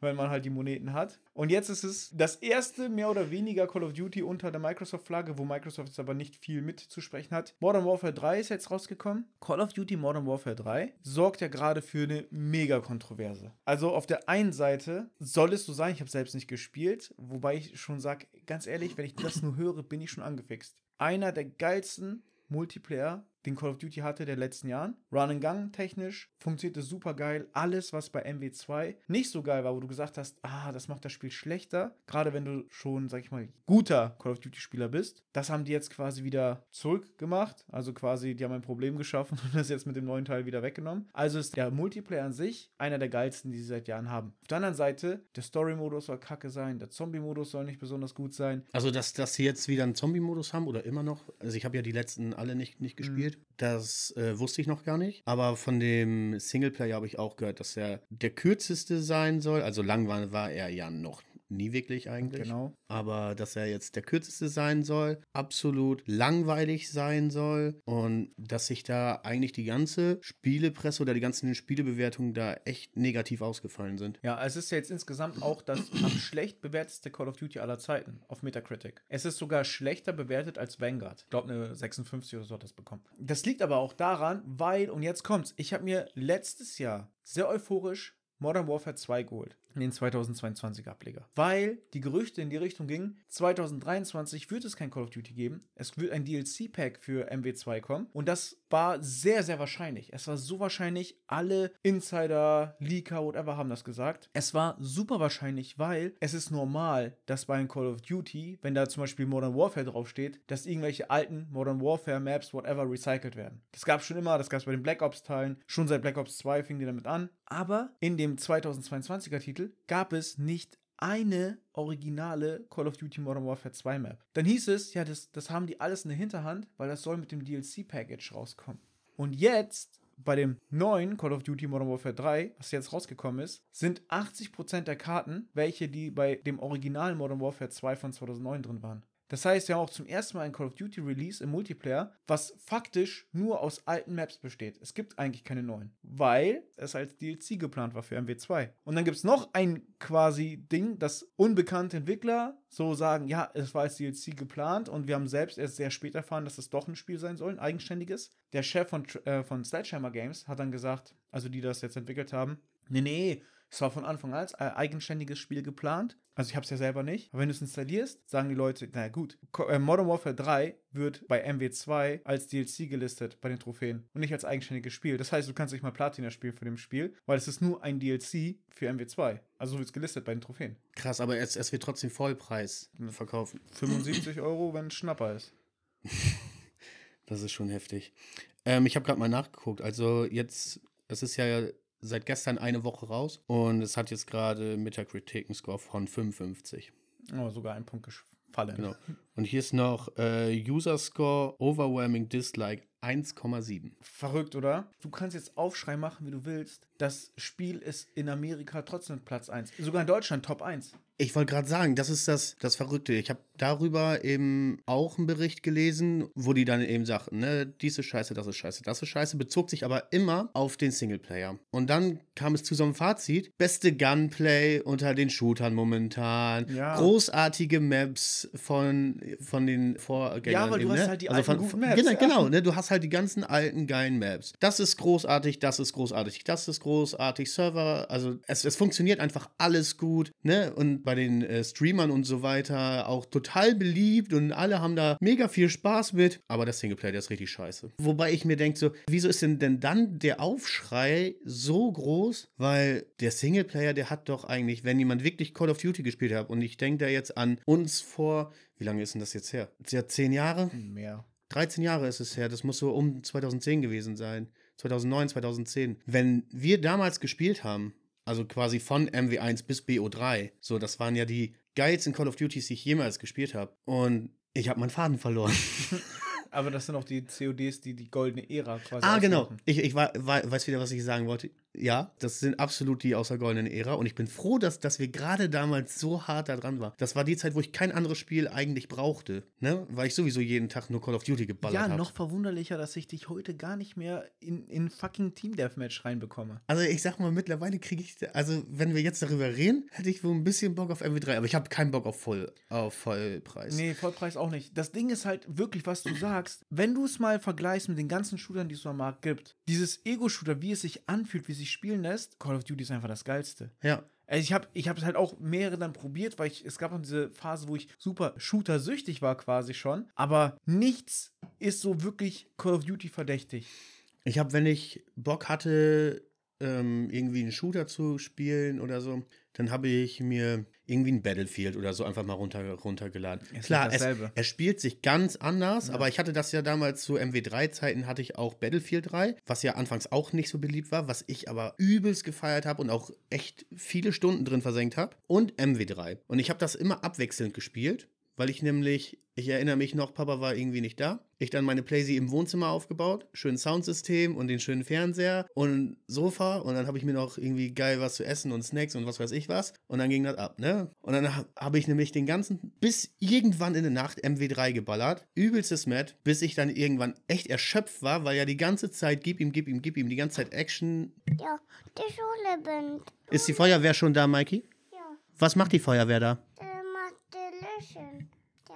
wenn man halt die Moneten hat. Und jetzt ist es das erste mehr oder weniger Call of Duty unter der Microsoft-Flagge, wo Microsoft jetzt aber nicht viel mitzusprechen hat. Modern Warfare 3 ist jetzt rausgekommen. Call of Duty Modern Warfare 3 sorgt ja gerade für eine mega Kontroverse. Also auf der einen Seite soll es so sein, ich habe selbst nicht gespielt, wobei ich schon sage, ganz ehrlich, wenn ich das nur höre, bin ich schon angefixt. Einer der geilsten Multiplayer, den Call of Duty hatte der letzten Jahren. Run and Gun technisch funktionierte super geil. Alles, was bei MW2 nicht so geil war, wo du gesagt hast, ah, das macht das Spiel schlechter. Gerade wenn du schon, sag ich mal, guter Call of Duty Spieler bist. Das haben die jetzt quasi wieder zurückgemacht. Also quasi, die haben ein Problem geschaffen und das jetzt mit dem neuen Teil wieder weggenommen. Also ist der Multiplayer an sich einer der geilsten, die sie seit Jahren haben. Auf der anderen Seite, der Story-Modus soll kacke sein, der Zombie-Modus soll nicht besonders gut sein. Also, dass, dass sie jetzt wieder einen Zombie-Modus haben oder immer noch. Also, ich habe ja die letzten alle nicht, nicht gespielt. Das äh, wusste ich noch gar nicht. Aber von dem Singleplayer habe ich auch gehört, dass er der kürzeste sein soll. Also, lang war, war er ja noch nie wirklich eigentlich. Genau. Aber dass er jetzt der kürzeste sein soll, absolut langweilig sein soll und dass sich da eigentlich die ganze Spielepresse oder die ganzen Spielebewertungen da echt negativ ausgefallen sind. Ja, es ist ja jetzt insgesamt auch das am schlecht bewertetste Call of Duty aller Zeiten auf Metacritic. Es ist sogar schlechter bewertet als Vanguard. Ich glaube, eine 56 oder so hat das bekommen. Das liegt aber auch daran, weil, und jetzt kommt's, ich habe mir letztes Jahr sehr euphorisch Modern Warfare 2 geholt. In den 2022 Ableger. Weil die Gerüchte in die Richtung gingen, 2023 wird es kein Call of Duty geben. Es wird ein DLC-Pack für MW2 kommen. Und das war sehr, sehr wahrscheinlich. Es war so wahrscheinlich, alle Insider, Leaker, whatever haben das gesagt. Es war super wahrscheinlich, weil es ist normal, dass bei einem Call of Duty, wenn da zum Beispiel Modern Warfare draufsteht, dass irgendwelche alten Modern Warfare Maps, whatever, recycelt werden. Das gab es schon immer, das gab es bei den Black Ops-Teilen. Schon seit Black Ops 2 fing die damit an. Aber in dem 2022er Titel gab es nicht eine originale Call of Duty Modern Warfare 2 Map. Dann hieß es, ja, das, das haben die alles in der Hinterhand, weil das soll mit dem DLC-Package rauskommen. Und jetzt, bei dem neuen Call of Duty Modern Warfare 3, was jetzt rausgekommen ist, sind 80% der Karten, welche die bei dem originalen Modern Warfare 2 von 2009 drin waren. Das heißt, wir haben auch zum ersten Mal ein Call of Duty Release im Multiplayer, was faktisch nur aus alten Maps besteht. Es gibt eigentlich keine neuen, weil es als DLC geplant war für MW2. Und dann gibt es noch ein quasi Ding, das unbekannte Entwickler so sagen, ja, es war als DLC geplant und wir haben selbst erst sehr spät erfahren, dass es doch ein Spiel sein soll, ein eigenständiges. Der Chef von, äh, von Sledgehammer Games hat dann gesagt, also die das jetzt entwickelt haben, nee, nee, es war von Anfang an als äh, eigenständiges Spiel geplant. Also ich habe es ja selber nicht. Aber wenn du es installierst, sagen die Leute, naja gut, äh, Modern Warfare 3 wird bei MW2 als DLC gelistet bei den Trophäen und nicht als eigenständiges Spiel. Das heißt, du kannst nicht mal Platina spielen für dem Spiel, weil es ist nur ein DLC für MW2. Also so wird es gelistet bei den Trophäen. Krass, aber es, es wird trotzdem Vollpreis verkaufen. 75 Euro, wenn es Schnapper ist. das ist schon heftig. Ähm, ich habe gerade mal nachgeguckt. Also jetzt, es ist ja seit gestern eine Woche raus und es hat jetzt gerade Metacritic einen Score von 55. Oh, sogar ein Punkt gefallen. Genau. Und hier ist noch äh, User Score Overwhelming Dislike 1,7. Verrückt, oder? Du kannst jetzt Aufschrei machen, wie du willst. Das Spiel ist in Amerika trotzdem Platz 1. Sogar in Deutschland Top 1. Ich wollte gerade sagen, das ist das, das Verrückte. Ich habe darüber eben auch einen Bericht gelesen, wo die dann eben sagten, ne, dies ist scheiße, das ist scheiße, das ist scheiße, bezog sich aber immer auf den Singleplayer. Und dann kam es zu so einem Fazit, beste Gunplay unter den Shootern momentan, ja. großartige Maps von, von den Vorgängern. Ja, aber du eben, hast ne? halt die also alten von, Maps. Genau, genau ne? du hast halt die ganzen alten geilen Maps. Das ist großartig, das ist großartig, das ist großartig, Server, also es, es funktioniert einfach alles gut, ne, und bei den äh, Streamern und so weiter auch total beliebt und alle haben da mega viel Spaß mit. Aber der Singleplayer, der ist richtig scheiße. Wobei ich mir denke, so, wieso ist denn, denn dann der Aufschrei so groß? Weil der Singleplayer, der hat doch eigentlich, wenn jemand wirklich Call of Duty gespielt hat, und ich denke da jetzt an uns vor, wie lange ist denn das jetzt her? Ja, zehn Jahre? Mehr. 13 Jahre ist es her, das muss so um 2010 gewesen sein. 2009, 2010. Wenn wir damals gespielt haben, also quasi von MW1 bis BO3. So, das waren ja die geilsten Call of Duties, die ich jemals gespielt habe. Und ich habe meinen Faden verloren. Aber das sind auch die CODs, die die goldene Ära quasi Ah, genau. Ich, ich weiß wieder, was ich sagen wollte ja, das sind absolut die aus der goldenen Ära und ich bin froh, dass, dass wir gerade damals so hart da dran waren. Das war die Zeit, wo ich kein anderes Spiel eigentlich brauchte, ne? Weil ich sowieso jeden Tag nur Call of Duty geballert habe. Ja, noch verwunderlicher, dass ich dich heute gar nicht mehr in, in fucking Team Deathmatch reinbekomme. Also ich sag mal, mittlerweile kriege ich, also wenn wir jetzt darüber reden, hätte ich wohl ein bisschen Bock auf MW3, aber ich habe keinen Bock auf, Voll, auf Vollpreis. Nee, Vollpreis auch nicht. Das Ding ist halt wirklich, was du sagst, wenn du es mal vergleichst mit den ganzen Shootern, die es am Markt gibt, dieses Ego-Shooter, wie es sich anfühlt, wie es sich spielen lässt, Call of Duty ist einfach das Geilste. Ja. Also ich habe ich es halt auch mehrere dann probiert, weil ich, es gab auch diese Phase, wo ich super Shooter-süchtig war quasi schon. Aber nichts ist so wirklich Call of Duty verdächtig. Ich habe, wenn ich Bock hatte, ähm, irgendwie einen Shooter zu spielen oder so, dann habe ich mir irgendwie ein Battlefield oder so einfach mal runter, runtergeladen. Es Klar, es, er spielt sich ganz anders, ja. aber ich hatte das ja damals zu MW3-Zeiten, hatte ich auch Battlefield 3, was ja anfangs auch nicht so beliebt war, was ich aber übelst gefeiert habe und auch echt viele Stunden drin versenkt habe. Und MW3. Und ich habe das immer abwechselnd gespielt weil ich nämlich, ich erinnere mich noch, Papa war irgendwie nicht da. Ich dann meine Playsee im Wohnzimmer aufgebaut, schönes Soundsystem und den schönen Fernseher und Sofa und dann habe ich mir noch irgendwie geil was zu essen und Snacks und was weiß ich was und dann ging das ab, ne? Und dann ha- habe ich nämlich den ganzen, bis irgendwann in der Nacht MW3 geballert, übelstes Matt, bis ich dann irgendwann echt erschöpft war, weil ja die ganze Zeit gib ihm, gib ihm, gib ihm, die ganze Zeit Action. Ja, die Schule bin. Ist die Feuerwehr schon da, Mikey? Ja, Was macht die Feuerwehr da? der die Löschen. Ja.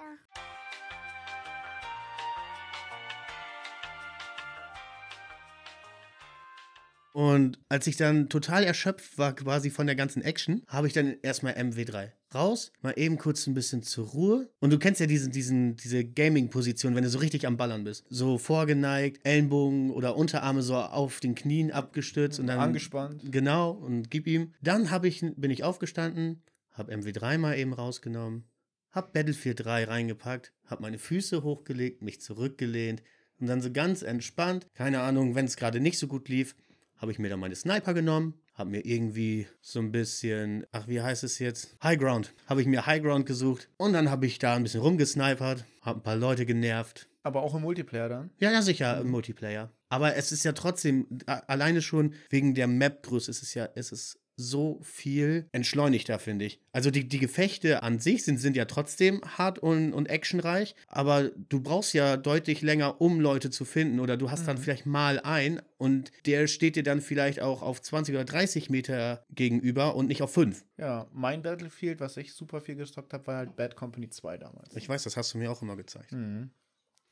Und als ich dann total erschöpft war, quasi von der ganzen Action, habe ich dann erstmal MW3 raus, mal eben kurz ein bisschen zur Ruhe. Und du kennst ja diesen, diesen, diese Gaming-Position, wenn du so richtig am Ballern bist. So vorgeneigt, Ellenbogen oder Unterarme so auf den Knien abgestützt und dann. Angespannt. Genau, und gib ihm. Dann hab ich, bin ich aufgestanden, habe MW3 mal eben rausgenommen, hab Battlefield 3 reingepackt, hab meine Füße hochgelegt, mich zurückgelehnt und dann so ganz entspannt, keine Ahnung, wenn es gerade nicht so gut lief, habe ich mir dann meine Sniper genommen, habe mir irgendwie so ein bisschen, ach, wie heißt es jetzt? High Ground. Habe ich mir High Ground gesucht und dann habe ich da ein bisschen rumgesnipert, habe ein paar Leute genervt. Aber auch im Multiplayer dann. Ja, ja, sicher, im Multiplayer. Aber es ist ja trotzdem, alleine schon wegen der Map-Größe ist es ja, ist es so viel entschleunigter, finde ich. Also die, die Gefechte an sich sind, sind ja trotzdem hart und, und actionreich, aber du brauchst ja deutlich länger, um Leute zu finden. Oder du hast dann vielleicht mal ein und der steht dir dann vielleicht auch auf 20 oder 30 Meter gegenüber und nicht auf 5. Ja, mein Battlefield, was ich super viel gestockt habe, war halt Bad Company 2 damals. Ich weiß, das hast du mir auch immer gezeigt. Mhm.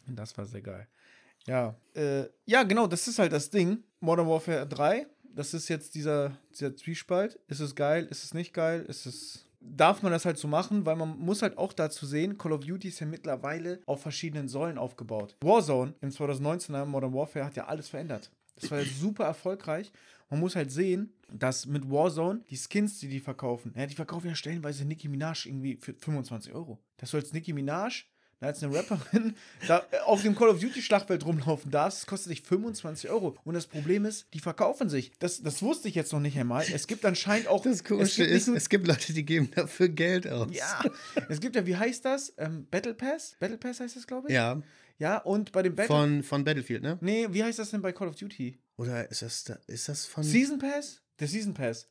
Das war sehr geil. Ja, äh, ja, genau, das ist halt das Ding. Modern Warfare 3, das ist jetzt dieser, dieser Zwiespalt. Ist es geil? Ist es nicht geil? Ist es. Darf man das halt so machen? Weil man muss halt auch dazu sehen, Call of Duty ist ja mittlerweile auf verschiedenen Säulen aufgebaut. Warzone im 2019er Modern Warfare hat ja alles verändert. Das war ja super erfolgreich. Man muss halt sehen, dass mit Warzone die Skins, die die verkaufen, ja, die verkaufen ja stellenweise Nicki Minaj irgendwie für 25 Euro. Dass du als Nicki Minaj da als eine Rapperin da äh, auf dem Call of Duty Schlachtfeld rumlaufen darfst, das kostet dich 25 Euro. Und das Problem ist, die verkaufen sich. Das, das wusste ich jetzt noch nicht einmal. Es gibt anscheinend auch. Das Komische ist, es gibt Leute, die geben dafür Geld aus. ja, es gibt ja, wie heißt das? Ähm, Battle Pass? Battle Pass heißt das, glaube ich? Ja, Ja, und bei dem Battle. von, von Battlefield, ne? nee, wie heißt das denn bei Call of Duty? Oder ist das, da, ist das von. Season Pass? Der Season Pass.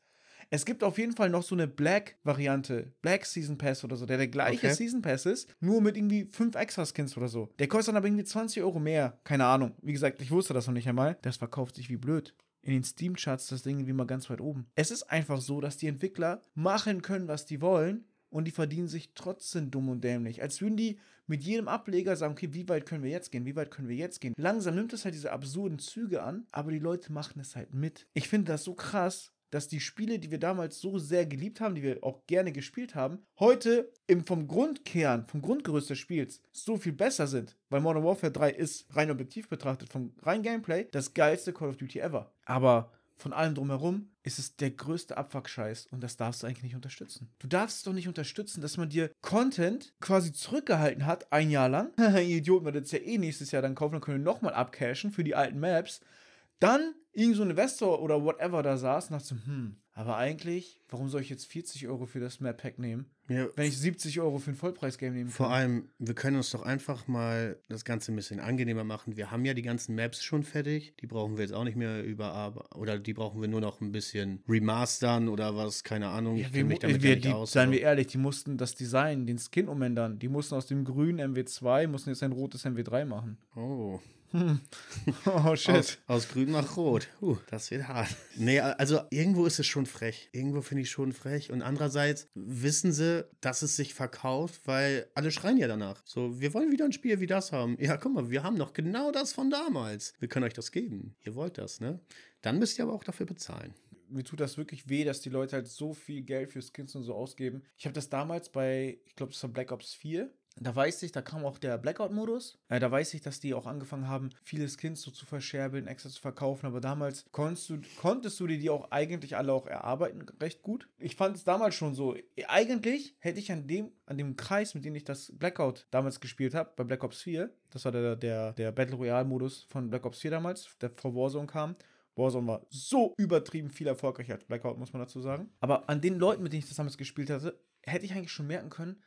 Es gibt auf jeden Fall noch so eine Black-Variante. Black Season Pass oder so, der der gleiche Okay. Season Pass ist, nur mit irgendwie fünf extra Skins oder so. Der kostet dann aber irgendwie 20 Euro mehr. Keine Ahnung. Wie gesagt, ich wusste das noch nicht einmal. Das verkauft sich wie blöd. In den Steam-Charts das Ding wie mal ganz weit oben. Es ist einfach so, dass die Entwickler machen können, was die wollen und die verdienen sich trotzdem dumm und dämlich. Als würden die mit jedem Ableger sagen, okay, wie weit können wir jetzt gehen? Wie weit können wir jetzt gehen? Langsam nimmt es halt diese absurden Züge an, aber die Leute machen es halt mit. Ich finde das so krass, dass die Spiele, die wir damals so sehr geliebt haben, die wir auch gerne gespielt haben, heute im, vom Grundkern, vom Grundgerüst des Spiels so viel besser sind. Weil Modern Warfare 3 ist rein objektiv betrachtet, vom rein Gameplay, das geilste Call of Duty ever. Aber von allem drumherum ist es der größte Abfuck-Scheiß und das darfst du eigentlich nicht unterstützen. Du darfst es doch nicht unterstützen, dass man dir Content quasi zurückgehalten hat, ein Jahr lang. Ihr Idioten, werdet es ja eh nächstes Jahr dann kaufen, dann können wir nochmal abcashen für die alten Maps. Dann irgend so ein Investor oder whatever da saß und dachte, so, hm, aber eigentlich, warum soll ich jetzt 40 Euro für das Map-Pack nehmen, Ja, wenn ich 70 Euro für ein Vollpreis-Game nehmen vor kann? allem, wir können uns doch einfach mal das Ganze ein bisschen angenehmer machen. Wir haben ja die ganzen Maps schon fertig. Die brauchen wir jetzt auch nicht mehr überarbeiten. Oder die brauchen wir nur noch ein bisschen remastern oder was, keine Ahnung. Ja, ich wir, mich damit wir, die, aus. seien wir ehrlich, die mussten das Design, den Skin umändern. Die mussten aus dem grünen MW2, mussten jetzt ein rotes MW3 machen. Oh. Oh, shit. Aus, aus grün nach rot. Huh, das wird hart. Nee, also irgendwo ist es schon frech. Irgendwo finde ich schon frech. Und andererseits wissen sie, dass es sich verkauft, weil alle schreien ja danach. So, wir wollen wieder ein Spiel wie das haben. Ja, guck mal, wir haben noch genau das von damals. Wir können euch das geben. Ihr wollt das, ne? Dann müsst ihr aber auch dafür bezahlen. mir tut das wirklich weh, dass die Leute halt so viel Geld für Skins und so ausgeben. Ich habe das damals bei, ich glaube, das war Black Ops 4. Da weiß ich, da kam auch der Blackout-Modus. Äh, da weiß ich, dass die auch angefangen haben, viele Skins so zu verscherbeln, extra zu verkaufen. Aber damals konntest du, konntest du dir die auch eigentlich alle auch erarbeiten, recht gut. Ich fand es damals schon so. Eigentlich hätte ich an dem, an dem Kreis, mit dem ich das Blackout damals gespielt habe, bei Black Ops 4, das war der, der, der Battle Royale-Modus von Black Ops 4 damals, der vor Warzone kam, Warzone war so übertrieben viel erfolgreicher als Blackout, muss man dazu sagen. Aber an den Leuten, mit denen ich das damals gespielt hatte, hätte ich eigentlich schon merken können,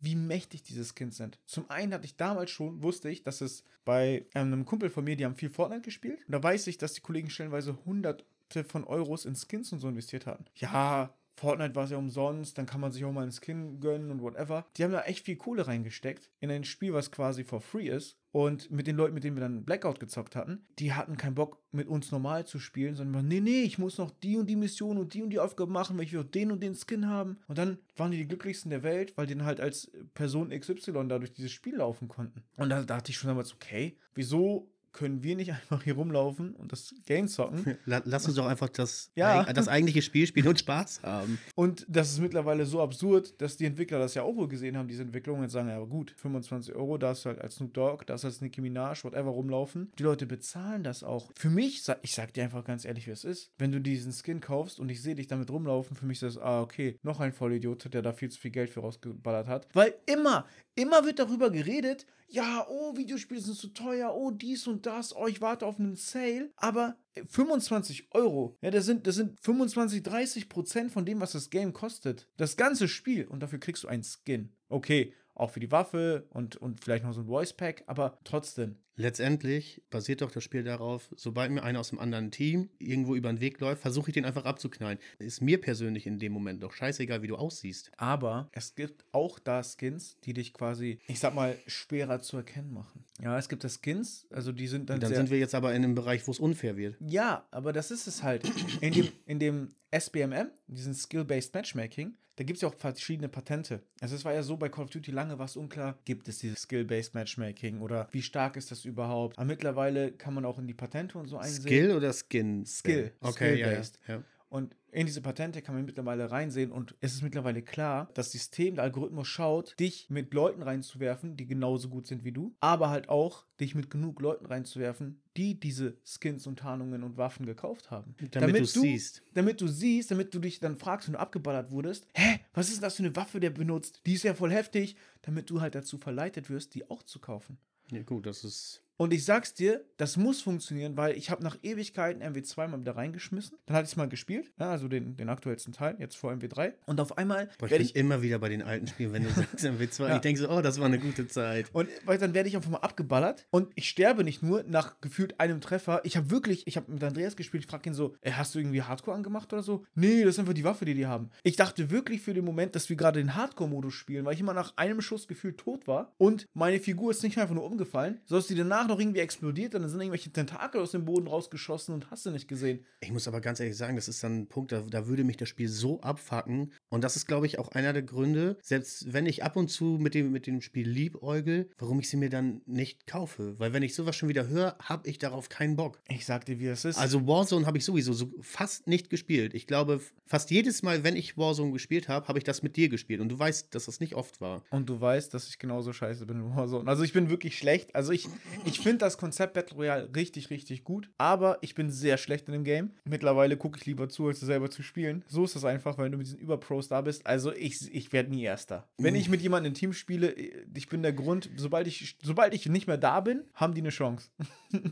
wie mächtig diese Skins sind. Zum einen hatte ich damals schon, wusste ich, dass es bei ähm, einem Kumpel von mir, die haben viel Fortnite gespielt. Und da weiß ich, dass die Kollegen stellenweise hunderte von Euros in Skins und so investiert hatten. Ja, Fortnite war es ja umsonst, dann kann man sich auch mal einen Skin gönnen und whatever. Die haben da echt viel Kohle reingesteckt in ein Spiel, was quasi for free ist. Und mit den Leuten, mit denen wir dann Blackout gezockt hatten, die hatten keinen Bock, mit uns normal zu spielen, sondern nee, nee, ich muss noch die und die Mission und die und die Aufgabe machen, weil ich will auch den und den Skin haben. Und dann waren die die glücklichsten der Welt, weil die dann halt als Person XY dadurch dieses Spiel laufen konnten. Und da dachte ich schon damals, okay, wieso können wir nicht einfach hier rumlaufen und das Game zocken. Lass uns doch einfach das, Ja. eig- das eigentliche Spiel spielen und Spaß haben. Und das ist mittlerweile so absurd, dass die Entwickler das ja auch wohl gesehen haben, diese Entwicklung, und sagen, ja, aber gut, 25 Euro, da ist halt als Snoop Dogg, da ist als Nicki Minaj, whatever rumlaufen. Die Leute bezahlen das auch. Für mich, ich sag dir einfach ganz ehrlich, wie es ist, wenn du diesen Skin kaufst und ich sehe dich damit rumlaufen, für mich ist das, ah, okay, noch ein Vollidiot, der da viel zu viel Geld für rausgeballert hat. Weil immer, immer wird darüber geredet, ja, oh, Videospiele sind zu teuer, oh, dies und das, oh, ich warte auf einen Sale. Aber äh, 25 Euro, ja, das sind, das sind 25, 30 Prozent von dem, was das Game kostet. Das ganze Spiel. Und dafür kriegst du einen Skin. Okay, auch für die Waffe und, und vielleicht noch so ein Voice Pack, aber trotzdem. Letztendlich basiert doch das Spiel darauf, sobald mir einer aus einem anderen Team irgendwo über den Weg läuft, versuche ich den einfach abzuknallen. Ist mir persönlich in dem Moment doch scheißegal, wie du aussiehst. Aber es gibt auch da Skins, die dich quasi, ich sag mal, schwerer zu erkennen machen. Ja, es gibt da Skins, also die sind dann, Dann sind wir jetzt aber in einem Bereich, wo es unfair wird. Ja, aber das ist es halt. In dem, in dem SBMM, diesen Skill-Based Matchmaking, da gibt es ja auch verschiedene Patente. Also es war ja so, bei Call of Duty lange war es unklar, gibt es dieses Skill-Based Matchmaking oder wie stark ist das überhaupt? Aber mittlerweile kann man auch in die Patente und so einsehen. Skill oder Skin? Skill. Okay, ja, ja, ja. Und in diese Patente kann man mittlerweile reinsehen und es ist mittlerweile klar, das System, der Algorithmus schaut, dich mit Leuten reinzuwerfen, die genauso gut sind wie du, aber halt auch dich mit genug Leuten reinzuwerfen, die diese Skins und Tarnungen und Waffen gekauft haben. Damit du's siehst. Damit du siehst, damit du dich dann fragst, wenn du abgeballert wurdest, hä, was ist denn das für eine Waffe, der benutzt? Die ist ja voll heftig, damit du halt dazu verleitet wirst, die auch zu kaufen. Ja, gut, das ist. Und ich sag's dir, das muss funktionieren, weil ich habe nach Ewigkeiten MW2 mal wieder reingeschmissen. Dann hatte ich es mal gespielt, ja, also den, den aktuellsten Teil, jetzt vor MW3. Und auf einmal Boah, ich werde bin ich. immer wieder bei den alten Spielen, wenn du sagst, MW2. Ja. Ich denke so, oh, das war eine gute Zeit. Und weil dann werde ich einfach mal abgeballert und ich sterbe nicht nur nach gefühlt einem Treffer. Ich habe wirklich, ich habe mit Andreas gespielt, ich frage ihn so, ey, hast du irgendwie Hardcore angemacht oder so? Nee, das ist einfach die Waffe, die die haben. Ich dachte wirklich für den Moment, dass wir gerade den Hardcore-Modus spielen, weil ich immer nach einem Schuss gefühlt tot war und meine Figur ist nicht einfach nur umgefallen, sondern ist die danach noch irgendwie explodiert und dann sind irgendwelche Tentakel aus dem Boden rausgeschossen und hast du nicht gesehen. Ich muss aber ganz ehrlich sagen, das ist dann ein Punkt, da, da würde mich das Spiel so abfacken. Und das ist, glaube ich, auch einer der Gründe, selbst wenn ich ab und zu mit dem, mit dem Spiel liebäugel, warum ich sie mir dann nicht kaufe. Weil wenn ich sowas schon wieder höre, habe ich darauf keinen Bock. Ich sag dir, wie es ist. Also Warzone habe ich sowieso so fast nicht gespielt. Ich glaube, fast jedes Mal, wenn ich Warzone gespielt habe, habe ich das mit dir gespielt. Und du weißt, dass das nicht oft war. Und du weißt, dass ich genauso scheiße bin in Warzone. Also ich bin wirklich schlecht. Also ich, ich finde das Konzept Battle Royale richtig, richtig gut. Aber ich bin sehr schlecht in dem Game. Mittlerweile gucke ich lieber zu, als selber zu spielen. So ist das einfach, wenn du mit diesen Überpros da bist. Also ich, ich werde nie Erster. Wenn ich mit jemandem im Team spiele, ich bin der Grund, sobald ich, sobald ich nicht mehr da bin, haben die eine Chance.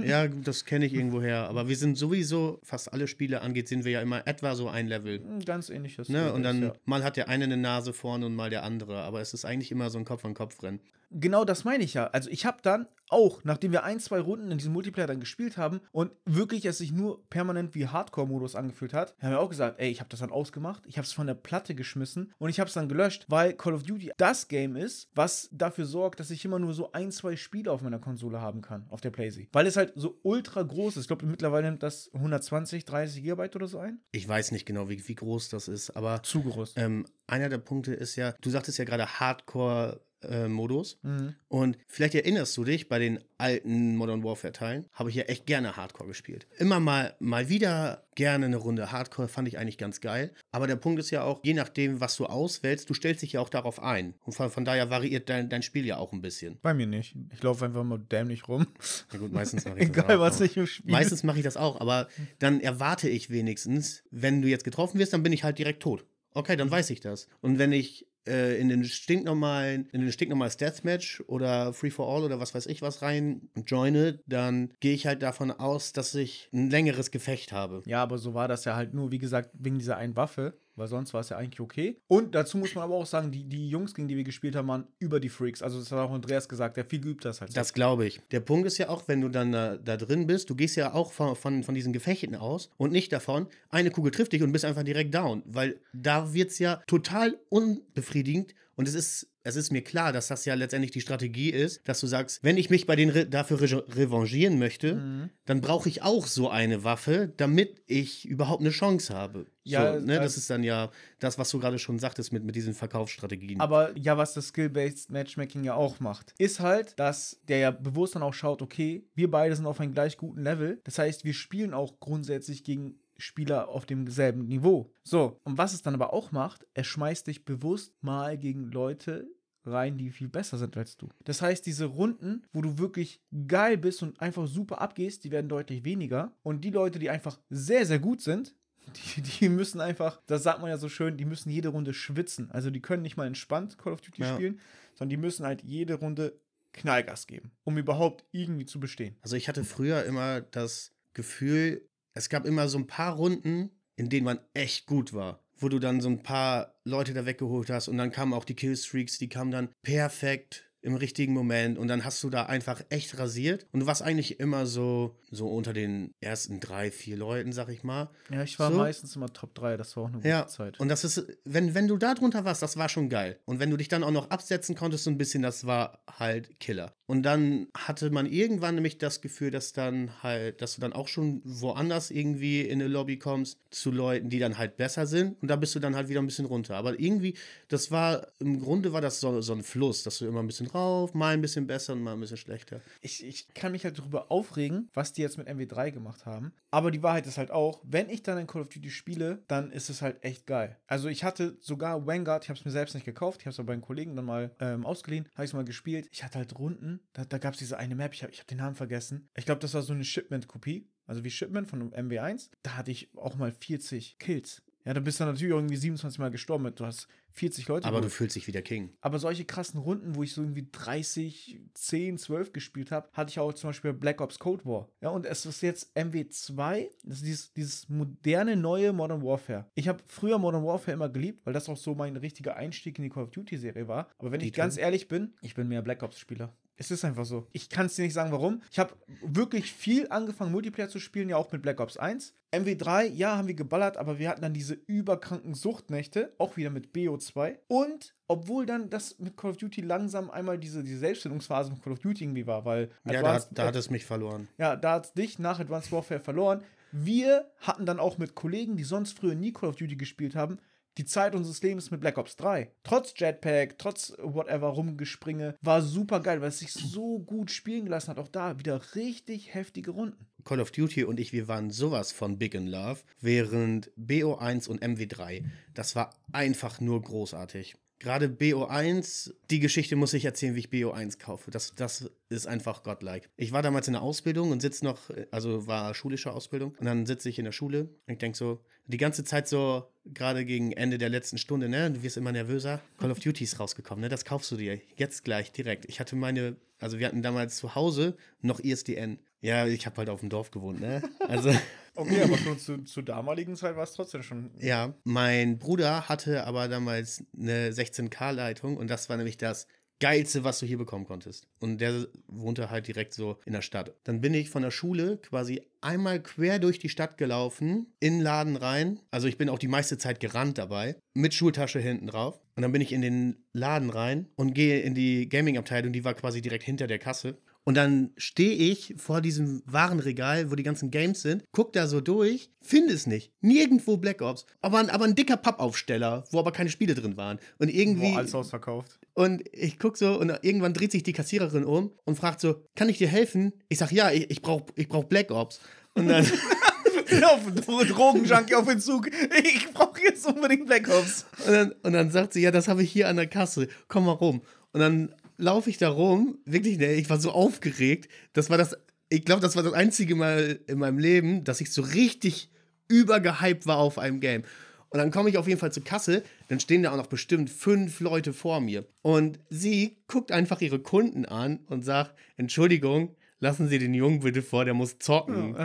Ja, das kenne ich irgendwoher. Aber wir sind sowieso, fast alle Spiele angeht, sind wir ja immer etwa so ein Level. Ein Ganz ähnliches. Ne? Und dann ja. mal hat der eine eine Nase vorne und mal der andere. Aber es ist eigentlich immer so ein Kopf-an-Kopf-Rennen. Genau das meine ich ja. Also ich habe dann auch, nachdem wir ein, zwei Runden in diesem Multiplayer dann gespielt haben und wirklich es sich nur permanent wie Hardcore-Modus angefühlt hat, haben wir auch gesagt, ey, ich habe das dann ausgemacht, ich habe es von der Platte geschmissen und ich habe es dann gelöscht, weil Call of Duty das Game ist, was dafür sorgt, dass ich immer nur so ein, zwei Spiele auf meiner Konsole haben kann, auf der PlayStation. Weil es halt so ultra groß ist. Ich glaube, mittlerweile nimmt das 120, 30 Gigabyte oder so ein. Ich weiß nicht genau, wie, wie groß das ist, aber Zu groß. ähm, einer der Punkte ist ja, du sagtest ja gerade Hardcore. Äh, Modus. Mhm. Und vielleicht erinnerst du dich, bei den alten Modern Warfare-Teilen habe ich ja echt gerne Hardcore gespielt. Immer mal, mal wieder gerne eine Runde Hardcore, fand ich eigentlich ganz geil. Aber der Punkt ist ja auch, je nachdem, was du auswählst, du stellst dich ja auch darauf ein. Und von, von daher variiert dein, dein Spiel ja auch ein bisschen. Bei mir nicht. Ich laufe einfach mal dämlich rum. Na gut, meistens mache ich das Egal, auch. was ich im Spiel. Meistens mache ich das auch, aber dann erwarte ich wenigstens, wenn du jetzt getroffen wirst, dann bin ich halt direkt tot. Okay, dann weiß ich das. Und wenn ich äh, in den stinknormalen, in den stinknormalen Deathmatch oder Free for All oder was weiß ich was rein joine, dann gehe ich halt davon aus, dass ich ein längeres Gefecht habe. Ja, aber so war das ja halt nur, wie gesagt, wegen dieser einen Waffe. Weil sonst war es ja eigentlich okay. Und dazu muss man aber auch sagen, die, die Jungs, gegen die wir gespielt haben, waren über die Freaks. Also das hat auch Andreas gesagt, der viel geübt das halt. Das glaube ich. Der Punkt ist ja auch, wenn du dann da, da drin bist, du gehst ja auch von, von, von diesen Gefechten aus und nicht davon, eine Kugel trifft dich und bist einfach direkt down. Weil da wird es ja total unbefriedigend und es ist, es ist mir klar, dass das ja letztendlich die Strategie ist, dass du sagst, wenn ich mich bei denen re dafür re revanchieren möchte, Mhm. dann brauche ich auch so eine Waffe, damit ich überhaupt eine Chance habe. Ja, so, ne, äh, das ist dann ja das, was du gerade schon sagtest mit, mit diesen Verkaufsstrategien. Aber ja, was das Skill-Based Matchmaking ja auch macht, ist halt, dass der ja bewusst dann auch schaut, okay, wir beide sind auf einem gleich guten Level. Das heißt, wir spielen auch grundsätzlich gegen Spieler auf demselben Niveau. So, und was es dann aber auch macht, er schmeißt dich bewusst mal gegen Leute rein, die viel besser sind als du. Das heißt, diese Runden, wo du wirklich geil bist und einfach super abgehst, die werden deutlich weniger. Und die Leute, die einfach sehr, sehr gut sind, die, die müssen einfach, das sagt man ja so schön, die müssen jede Runde schwitzen. Also die können nicht mal entspannt Call of Duty Ja. spielen, sondern die müssen halt jede Runde Knallgas geben, um überhaupt irgendwie zu bestehen. Also ich hatte früher immer das Gefühl, es gab immer so ein paar Runden, in denen man echt gut war. Wo du dann so ein paar Leute da weggeholt hast und dann kamen auch die Killstreaks, die kamen dann perfekt im richtigen Moment und dann hast du da einfach echt rasiert und du warst eigentlich immer so, so unter den ersten drei, vier Leuten, sag ich mal. Ja, ich war So. meistens immer Top 3, das war auch eine gute Ja, Zeit. und das ist, wenn, wenn du da drunter warst, das war schon geil. Und wenn du dich dann auch noch absetzen konntest, so ein bisschen, das war halt Killer. Und dann hatte man irgendwann nämlich das Gefühl, dass dann halt, dass du dann auch schon woanders irgendwie in eine Lobby kommst, zu Leuten, die dann halt besser sind. Und da bist du dann halt wieder ein bisschen runter. Aber irgendwie, das war, im Grunde war das so, so ein Fluss, dass du immer ein bisschen rauf, mal ein bisschen besser und mal ein bisschen schlechter. ich, ich kann mich halt darüber aufregen, was die jetzt mit MW3 gemacht haben. Aber die Wahrheit ist halt auch, wenn ich dann in Call of Duty spiele, dann ist es halt echt geil. Also ich hatte sogar Vanguard, ich habe es mir selbst nicht gekauft, ich habe es aber bei einem Kollegen dann mal ähm, ausgeliehen, habe ich es mal gespielt. Ich hatte halt Runden, da, da gab es diese eine Map, ich habe ich hab den Namen vergessen. Ich glaube, das war so eine Shipment-Kopie, also wie Shipment von einem MW1. Da hatte ich auch mal 40 Kills. Ja, da bist du natürlich irgendwie 27 Mal gestorben. Du hast 40 Leute. Aber du geholt. fühlst dich wie der King. Aber solche krassen Runden, wo ich so irgendwie 30, 10, 12 gespielt habe, hatte ich auch zum Beispiel bei Black Ops Cold War. Ja, und es ist jetzt MW2, das ist dieses, dieses moderne, neue Modern Warfare. Ich habe früher Modern Warfare immer geliebt, weil das auch so mein richtiger Einstieg in die Call of Duty-Serie war. Aber wenn ich Dito. ganz ehrlich bin, ich bin mehr Black Ops-Spieler. Es ist einfach so. Ich kann es dir nicht sagen, warum. Ich habe wirklich viel angefangen, Multiplayer zu spielen, ja auch mit Black Ops 1. MW3, ja, haben wir geballert, aber wir hatten dann diese überkranken Suchtnächte, auch wieder mit BO2. Und obwohl dann das mit Call of Duty langsam einmal diese, diese Selbstfindungsphase mit Call of Duty irgendwie war, weil Ja, da, Advanced- hat- da hat es mich verloren. ja, da hat dich nach Advanced Warfare verloren. Wir hatten dann auch mit Kollegen, die sonst früher nie Call of Duty gespielt haben, die Zeit unseres Lebens mit Black Ops 3. Trotz Jetpack, trotz whatever Rumgespringe, war super geil, weil es sich so gut spielen gelassen hat. Auch da wieder richtig heftige Runden. Call of Duty und ich, wir waren sowas von Big in Love, während BO1 und MW3, das war einfach nur großartig. Gerade BO1, die Geschichte muss ich erzählen, wie ich BO1 kaufe. Das, das ist einfach godlike. Ich war damals in der Ausbildung und sitze noch, also war schulische Ausbildung. Und dann sitze ich in der Schule und ich denke so, die ganze Zeit so, gerade gegen Ende der letzten Stunde, ne, du wirst immer nervöser. Call of Duty ist rausgekommen, ne, das kaufst du dir jetzt gleich direkt. Ich hatte meine, also wir hatten damals zu Hause noch ISDN. Ja, ich habe halt auf dem Dorf gewohnt, ne? Also, Okay, aber schon zu, zur damaligen Zeit war es trotzdem schon. ja, mein Bruder hatte aber damals eine 16K-Leitung und das war nämlich das Geilste, was du hier bekommen konntest. Und der wohnte halt direkt so in der Stadt. Dann bin ich von der Schule quasi einmal quer durch die Stadt gelaufen, in den Laden rein. Also ich bin auch die meiste Zeit gerannt dabei, mit Schultasche hinten drauf. Und dann bin ich in den Laden rein und gehe in die Gaming-Abteilung, die war quasi direkt hinter der Kasse. Und dann stehe ich vor diesem Warenregal, wo die ganzen Games sind, guck da so durch, finde es nicht. Nirgendwo Black Ops. Aber, ein- aber ein dicker Pappaufsteller, wo aber keine Spiele drin waren. Und irgendwie. Boah, alles ausverkauft. Und ich guck so und irgendwann dreht sich die Kassiererin um und fragt so, kann ich dir helfen? Ich sag, ja, ich, ich brauch, ich brauch Black Ops. Und dann, auf Drogenjunkie auf den Zug. Ich brauche jetzt unbedingt Black Ops. und dann, und dann sagt sie, ja, das habe ich hier an der Kasse. Komm mal rum. Und dann laufe ich da rum. Wirklich, ne, ich war so aufgeregt. Das war das, ich glaube, das war das einzige Mal in meinem Leben, dass ich so richtig übergehypt war auf einem Game. Und dann komme ich auf jeden Fall zur Kasse, dann stehen da auch noch bestimmt fünf Leute vor mir. Und sie guckt einfach ihre Kunden an und sagt, Entschuldigung, lassen Sie den Jungen bitte vor, der muss zocken.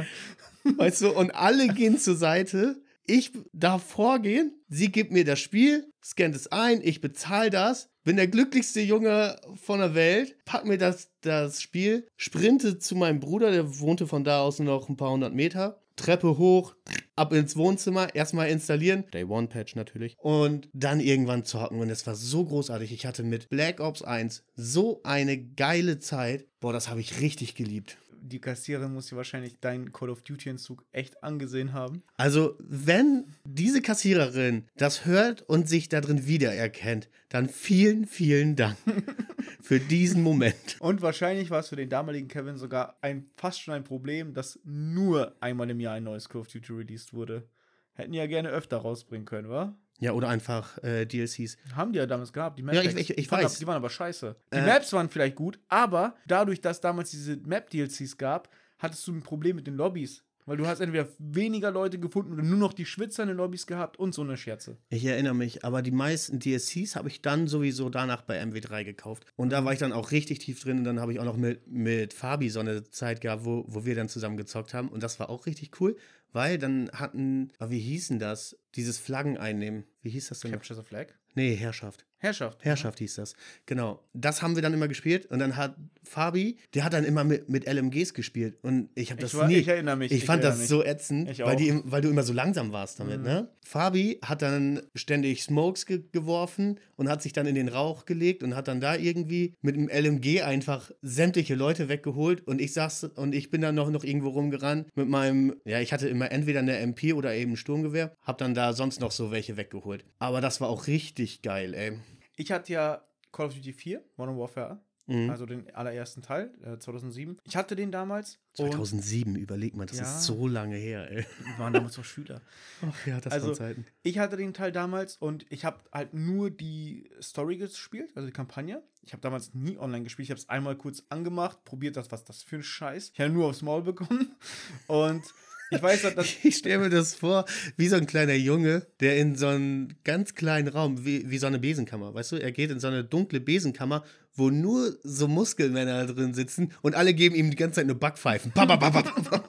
Weißt du, und alle gehen zur Seite. Ich darf vorgehen, sie gibt mir das Spiel, scannt es ein, ich bezahle das, bin der glücklichste Junge von der Welt, pack mir das, das Spiel, sprinte zu meinem Bruder, der wohnte von da aus noch ein paar hundert Meter, Treppe hoch, ab ins Wohnzimmer, erstmal installieren, Day One Patch natürlich, und dann irgendwann zocken. Und es war so großartig. Ich hatte mit Black Ops 1 so eine geile Zeit. Boah, das habe ich richtig geliebt. Die Kassiererin muss dir wahrscheinlich deinen Call of Duty-Entzug echt angesehen haben. Also, wenn diese Kassiererin das hört und sich darin wiedererkennt, dann vielen, vielen Dank für diesen Moment. Und wahrscheinlich war es für den damaligen Kevin sogar ein, fast schon ein Problem, dass nur einmal im Jahr ein neues Call of Duty released wurde. Hätten ja gerne öfter rausbringen können, wa? Ja, oder einfach äh, DLCs. Haben die ja damals gehabt. Die Map Ja, ich- ich- ich weiß. Die waren aber scheiße. Die Äh. Maps waren vielleicht gut, aber dadurch, dass damals diese Map-DLCs gab, hattest du ein Problem mit den Lobbys. Weil du hast entweder weniger Leute gefunden oder nur noch die Schwitzer in den Lobbys gehabt und so eine Scherze. Ich erinnere mich, aber die meisten DLCs habe ich dann sowieso danach bei MW3 gekauft. Und da war ich dann auch richtig tief drin und dann habe ich auch noch mit, mit Fabi so eine Zeit gehabt, wo, wo wir dann zusammen gezockt haben. Und das war auch richtig cool, weil dann hatten, ah, wie hießen das? Dieses Flaggen einnehmen. Wie hieß das denn? Capture the Flag. Nee, Herrschaft. Herrschaft. Herrschaft hieß das. Genau. Das haben wir dann immer gespielt und dann hat Fabi, der hat dann immer mit, mit LMGs gespielt und ich habe das Ich war- nie. ich erinnere mich, Ich, ich fand das mich. so ätzend, weil, die, weil du immer so langsam warst damit, Mhm. ne? Fabi hat dann ständig Smokes ge geworfen und hat sich dann in den Rauch gelegt und hat dann da irgendwie mit dem LMG einfach sämtliche Leute weggeholt und ich saß und ich bin dann noch, noch irgendwo rumgerannt mit meinem, ja, ich hatte immer entweder eine MP oder eben ein Sturmgewehr, hab dann da sonst noch so welche weggeholt. Aber das war auch richtig geil, ey. Ich hatte ja Call of Duty 4, Modern Warfare, Mhm. also den allerersten Teil, äh, 2007. Ich hatte den damals. und 2007, überleg mal, das Ja. ist so lange her, ey. Wir waren damals noch Schüler. Ach ja, das Also, waren Zeiten. Ich hatte den Teil damals und ich habe halt nur die Story gespielt, also die Kampagne. Ich habe damals nie online gespielt. Ich habe es einmal kurz angemacht, probiert, das, was das für ein Scheiß. Ich habe nur aufs Maul bekommen. Und ich weiß, dass. Ich stelle mir das vor, wie so ein kleiner Junge, der in so einen ganz kleinen Raum, wie, wie so eine Besenkammer, weißt du? Er geht in so eine dunkle Besenkammer, wo nur so Muskelmänner drin sitzen und alle geben ihm die ganze Zeit nur Backpfeifen. Ba, ba, ba, ba, ba.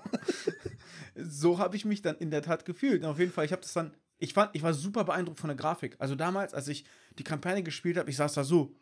so habe ich mich dann in der Tat gefühlt. Und auf jeden Fall, ich habe das dann. Ich, fand, ich war super beeindruckt von der Grafik. Also damals, als ich die Kampagne gespielt habe, ich saß da so.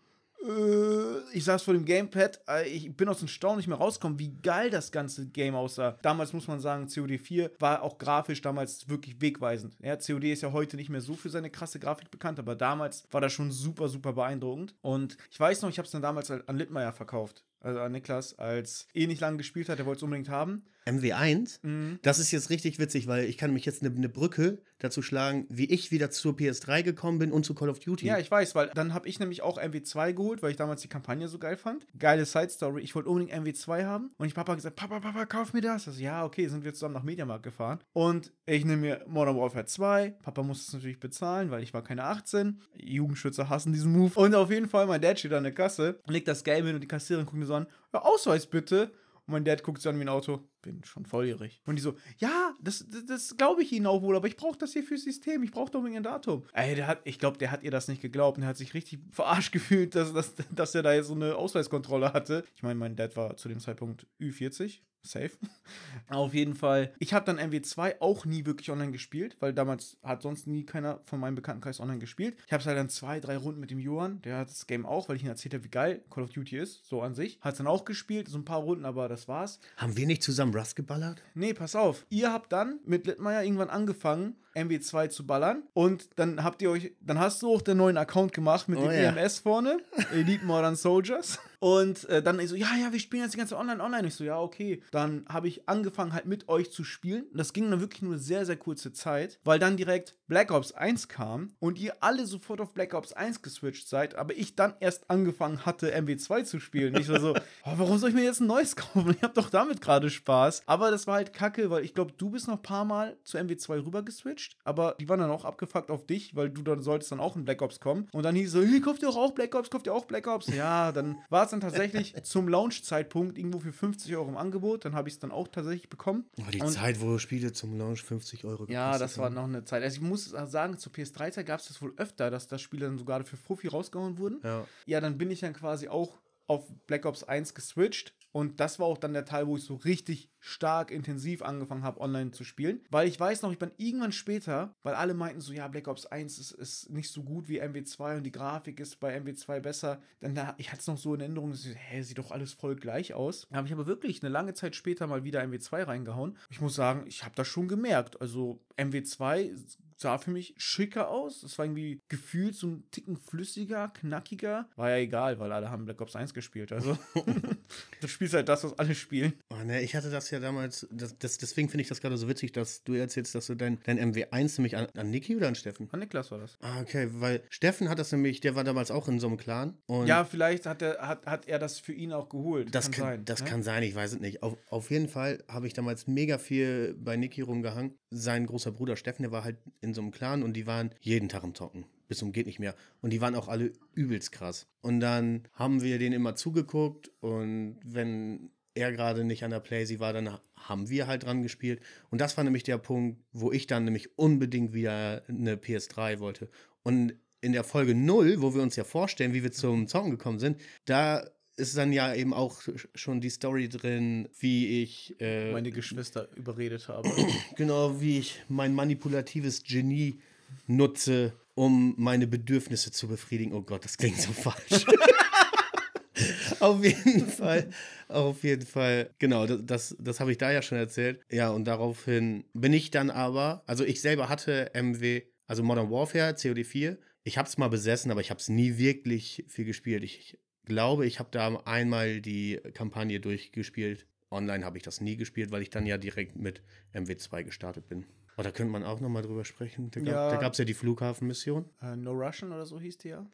Äh, Ich saß vor dem Gamepad, äh, ich bin aus dem Staunen nicht mehr rausgekommen, wie geil das ganze Game aussah. Damals muss man sagen, COD 4 war auch grafisch damals wirklich wegweisend. Ja, COD ist ja heute nicht mehr so für seine krasse Grafik bekannt, aber damals war das schon super, super beeindruckend. Und ich weiß noch, ich habe es dann damals an Littmeier verkauft. Also an Niklas, als eh nicht lange gespielt hat, der wollte es unbedingt haben. MW1, Mhm. das ist jetzt richtig witzig, weil ich kann mich jetzt eine, eine Brücke dazu schlagen, wie ich wieder zur PS3 gekommen bin und zu Call of Duty. Ja, ich weiß, weil dann habe ich nämlich auch MW2 geholt, weil ich damals die Kampagne so geil fand. Geile Side-Story. Ich wollte unbedingt MW2 haben. Und ich Papa gesagt, Papa, Papa, kauf mir das. Also, ja, okay, sind wir zusammen nach Mediamarkt gefahren. Und ich nehme mir Modern Warfare 2. Papa musste es natürlich bezahlen, weil ich war keine 18. Jugendschützer hassen diesen Move. Und auf jeden Fall, mein Dad steht an der Kasse, legt das Game hin und die Kassiererin guckt mir so an, ja, Ausweis bitte. Und mein Dad guckt so an wie ein Auto. Bin schon volljährig. Und die so, ja, das, das, das glaube ich Ihnen auch wohl, aber ich brauche das hier fürs System. Ich brauche doch ein Datum. Ey, der hat, ich glaube, der hat ihr das nicht geglaubt und er hat sich richtig verarscht gefühlt, dass, dass, dass er da jetzt so eine Ausweiskontrolle hatte. Ich meine, mein Dad war zu dem Zeitpunkt Ü40. Safe. Auf jeden Fall. Ich habe dann MW2 auch nie wirklich online gespielt, weil damals hat sonst nie keiner von meinem Bekanntenkreis online gespielt. Ich habe es halt dann zwei, drei Runden mit dem Johann, der hat das Game auch, weil ich ihm erzählt habe, wie geil Call of Duty ist, so an sich. Hat es dann auch gespielt, so ein paar Runden, aber das war's. Haben wir nicht zusammen Rust geballert? Nee, pass auf. Ihr habt dann mit Littmeier irgendwann angefangen, MW2 zu ballern. Und dann habt ihr euch, dann hast du auch den neuen Account gemacht mit Oh dem ja. EMS vorne, Elite Modern Soldiers. Und äh, dann so, ja, ja, wir spielen jetzt die ganze Online, Online. Ich so, ja, okay. Dann habe ich angefangen halt mit euch zu spielen. Das ging dann wirklich nur sehr, sehr kurze Zeit, weil dann direkt Black Ops 1 kam und ihr alle sofort auf Black Ops 1 geswitcht seid, aber ich dann erst angefangen hatte, MW2 zu spielen. Ich war so, oh, warum soll ich mir jetzt ein neues kaufen? Ich habe doch damit gerade Spaß. Aber das war halt kacke, weil ich glaube, du bist noch ein paar Mal zu MW2 rüber geswitcht, aber die waren dann auch abgefuckt auf dich, weil du dann solltest dann auch in Black Ops kommen. Und dann hieß so, hey, kauft ihr auch Black Ops, kauft ihr auch Black Ops? Ja, dann war es dann tatsächlich zum Launch-Zeitpunkt irgendwo für 50 Euro im Angebot. Dann habe ich es dann auch tatsächlich bekommen. Oh, die Und- Zeit, wo Spiele zum Launch 50 Euro Ja, das war haben. noch eine Zeit. Also ich muss sagen, zur PS3-Zeit gab es das wohl öfter, dass das Spiele dann sogar für Fuffi rausgehauen wurden. Ja. Ja, dann bin ich dann quasi auch auf Black Ops 1 geswitcht. Und das war auch dann der Teil, wo ich so richtig stark intensiv angefangen habe, online zu spielen. Weil ich weiß noch, ich bin irgendwann später, weil alle meinten so, ja, Black Ops 1 ist, ist nicht so gut wie MW2 und die Grafik ist bei MW2 besser. Dann da, ich hatte es noch so in Erinnerung, ich, hä, sieht doch alles voll gleich aus. Da habe ich aber wirklich eine lange Zeit später mal wieder MW2 reingehauen. Ich muss sagen, ich habe das schon gemerkt. Also MW2 sah für mich schicker aus. Es war irgendwie gefühlt so ein Ticken flüssiger, knackiger. War ja egal, weil alle haben Black Ops 1 gespielt. Also du spielst halt das, was alle spielen. Oh, ne, ich hatte das ja damals, das, das, deswegen finde ich das gerade so witzig, dass du erzählst, dass du dein, dein MW1 nämlich an, an Niki oder an Steffen? An Niklas war das. Ah, okay, weil Steffen hat das nämlich, der war damals auch in so einem Clan. Und Ja, vielleicht hat er, hat, hat er das für ihn auch geholt. Das kann, sein. das ne? kann sein, ich weiß es nicht. Auf, auf jeden Fall habe ich damals mega viel bei Niki rumgehangen. Sein großer Bruder Steffen, der war halt in so einem Clan und die waren jeden Tag im Zocken. Bis zum geht nicht mehr. Und die waren auch alle übelst krass. Und dann haben wir denen immer zugeguckt und wenn er gerade nicht an der Playsee war, dann haben wir halt dran gespielt. Und das war nämlich der Punkt, wo ich dann nämlich unbedingt wieder eine PS3 wollte. Und in der Folge 0, wo wir uns ja vorstellen, wie wir zum Zocken gekommen sind, da ist dann ja eben auch schon die Story drin, wie ich äh, meine Geschwister überredet habe. genau wie ich mein manipulatives Genie nutze, um meine Bedürfnisse zu befriedigen. Oh Gott, das klingt so falsch. auf jeden Fall, auf jeden Fall, genau, das, das, das habe ich da ja schon erzählt. Ja, und daraufhin bin ich dann aber, also ich selber hatte MW, also Modern Warfare, COD 4. Ich habe es mal besessen, aber ich habe es nie wirklich viel gespielt. Ich glaube, ich habe da einmal die Kampagne durchgespielt. Online habe ich das nie gespielt, weil ich dann ja direkt mit MW2 gestartet bin. Aber da könnte man auch nochmal drüber sprechen. Da, Ja. gab es ja die Flughafenmission. äh, no Russian oder so hieß die ja.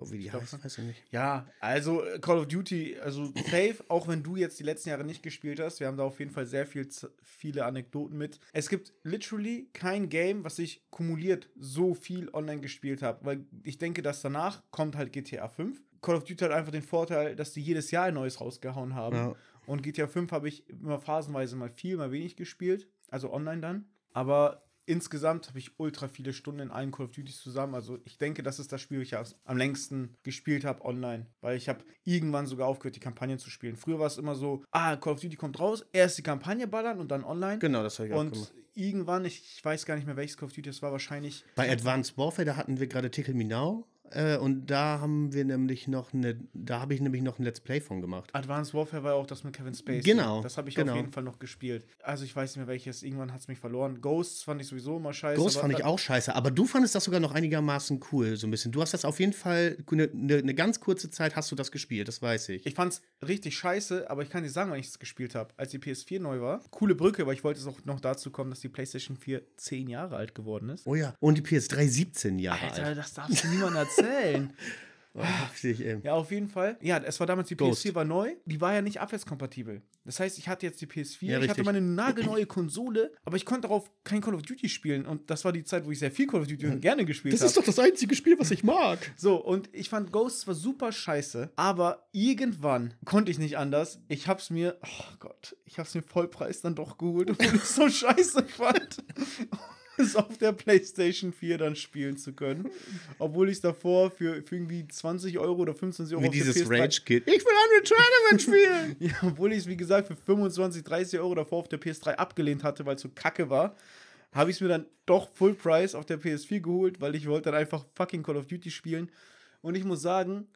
Wie die heißt, weiß ich nicht. Ja, also äh, Call of Duty, also safe, auch wenn du jetzt die letzten Jahre nicht gespielt hast, wir haben da auf jeden Fall sehr viel, viele Anekdoten mit. Es gibt literally kein Game, was ich kumuliert so viel online gespielt habe, weil ich denke, dass danach kommt halt GTA 5. Call of Duty hat einfach den Vorteil, dass die jedes Jahr ein neues rausgehauen haben. Ja. Und GTA 5 habe ich immer phasenweise mal viel, mal wenig gespielt, also online dann. Aber insgesamt habe ich ultra viele Stunden in allen Call of Duties zusammen. Also ich denke, das ist das Spiel, das ich am- längsten gespielt habe online. Weil ich habe irgendwann sogar aufgehört, die Kampagnen zu spielen. Früher war es immer so, ah, Call of Duty kommt raus, erst die Kampagne ballern und dann online. Genau, das habe ich auch und gemacht. irgendwann, ich, ich weiß gar nicht mehr, welches Call of Duty das war, wahrscheinlich Bei Advanced Warfare, da hatten wir gerade Tickle Me Now. Äh, und da haben wir nämlich noch eine, da habe ich nämlich noch ein Let's Play von gemacht. Advanced Warfare war ja auch das mit Kevin Spacey. Genau, Das habe ich genau. auf jeden Fall noch gespielt. Also ich weiß nicht mehr welches. Irgendwann hat es mich verloren. Ghosts fand ich sowieso immer scheiße. Ghost aber fand ich auch scheiße, aber du fandest das sogar noch einigermaßen cool, so ein bisschen. Du hast das auf jeden Fall, eine ne, ne ganz kurze Zeit hast du das gespielt, das weiß ich. Ich fand's richtig scheiße, aber ich kann dir sagen, wann ich es gespielt habe. Als die PS4 neu war. Coole Brücke, aber ich wollte es auch noch dazu kommen, dass die PlayStation 4 zehn Jahre alt geworden ist. oh ja, und die PS3 17 Jahre Alter, alt. das darfst du niemandem erzählen. Oh, heftig, ey. ja, auf jeden Fall. Ja, es war damals die Ghost. PS4 war neu. Die war ja nicht abwärtskompatibel. Das heißt, ich hatte jetzt die PS4, Ja, ich hatte meine nagelneue Konsole, aber ich konnte darauf kein Call of Duty spielen. Und das war die Zeit, wo ich sehr viel Call of Duty und gerne gespielt habe. doch das einzige Spiel, was ich mag. So, und ich fand Ghost zwar super scheiße, aber irgendwann konnte ich nicht anders. Ich hab's mir, oh Gott, ich hab's mir Vollpreis dann doch geholt, obwohl ich es so scheiße fand. Es auf der PlayStation 4 dann spielen zu können. Obwohl ich es davor für, für irgendwie 20 Euro oder 25 Euro Wie dieses PS3 Rage-Kit. Ich will Unreal Tournament spielen. ja, obwohl ich es, wie gesagt, für 25, 30 Euro davor auf der PS3 abgelehnt hatte, weil es so kacke war, habe ich es mir dann doch Full Price auf der PS4 geholt, weil ich wollte dann einfach fucking Call of Duty spielen. Und ich muss sagen,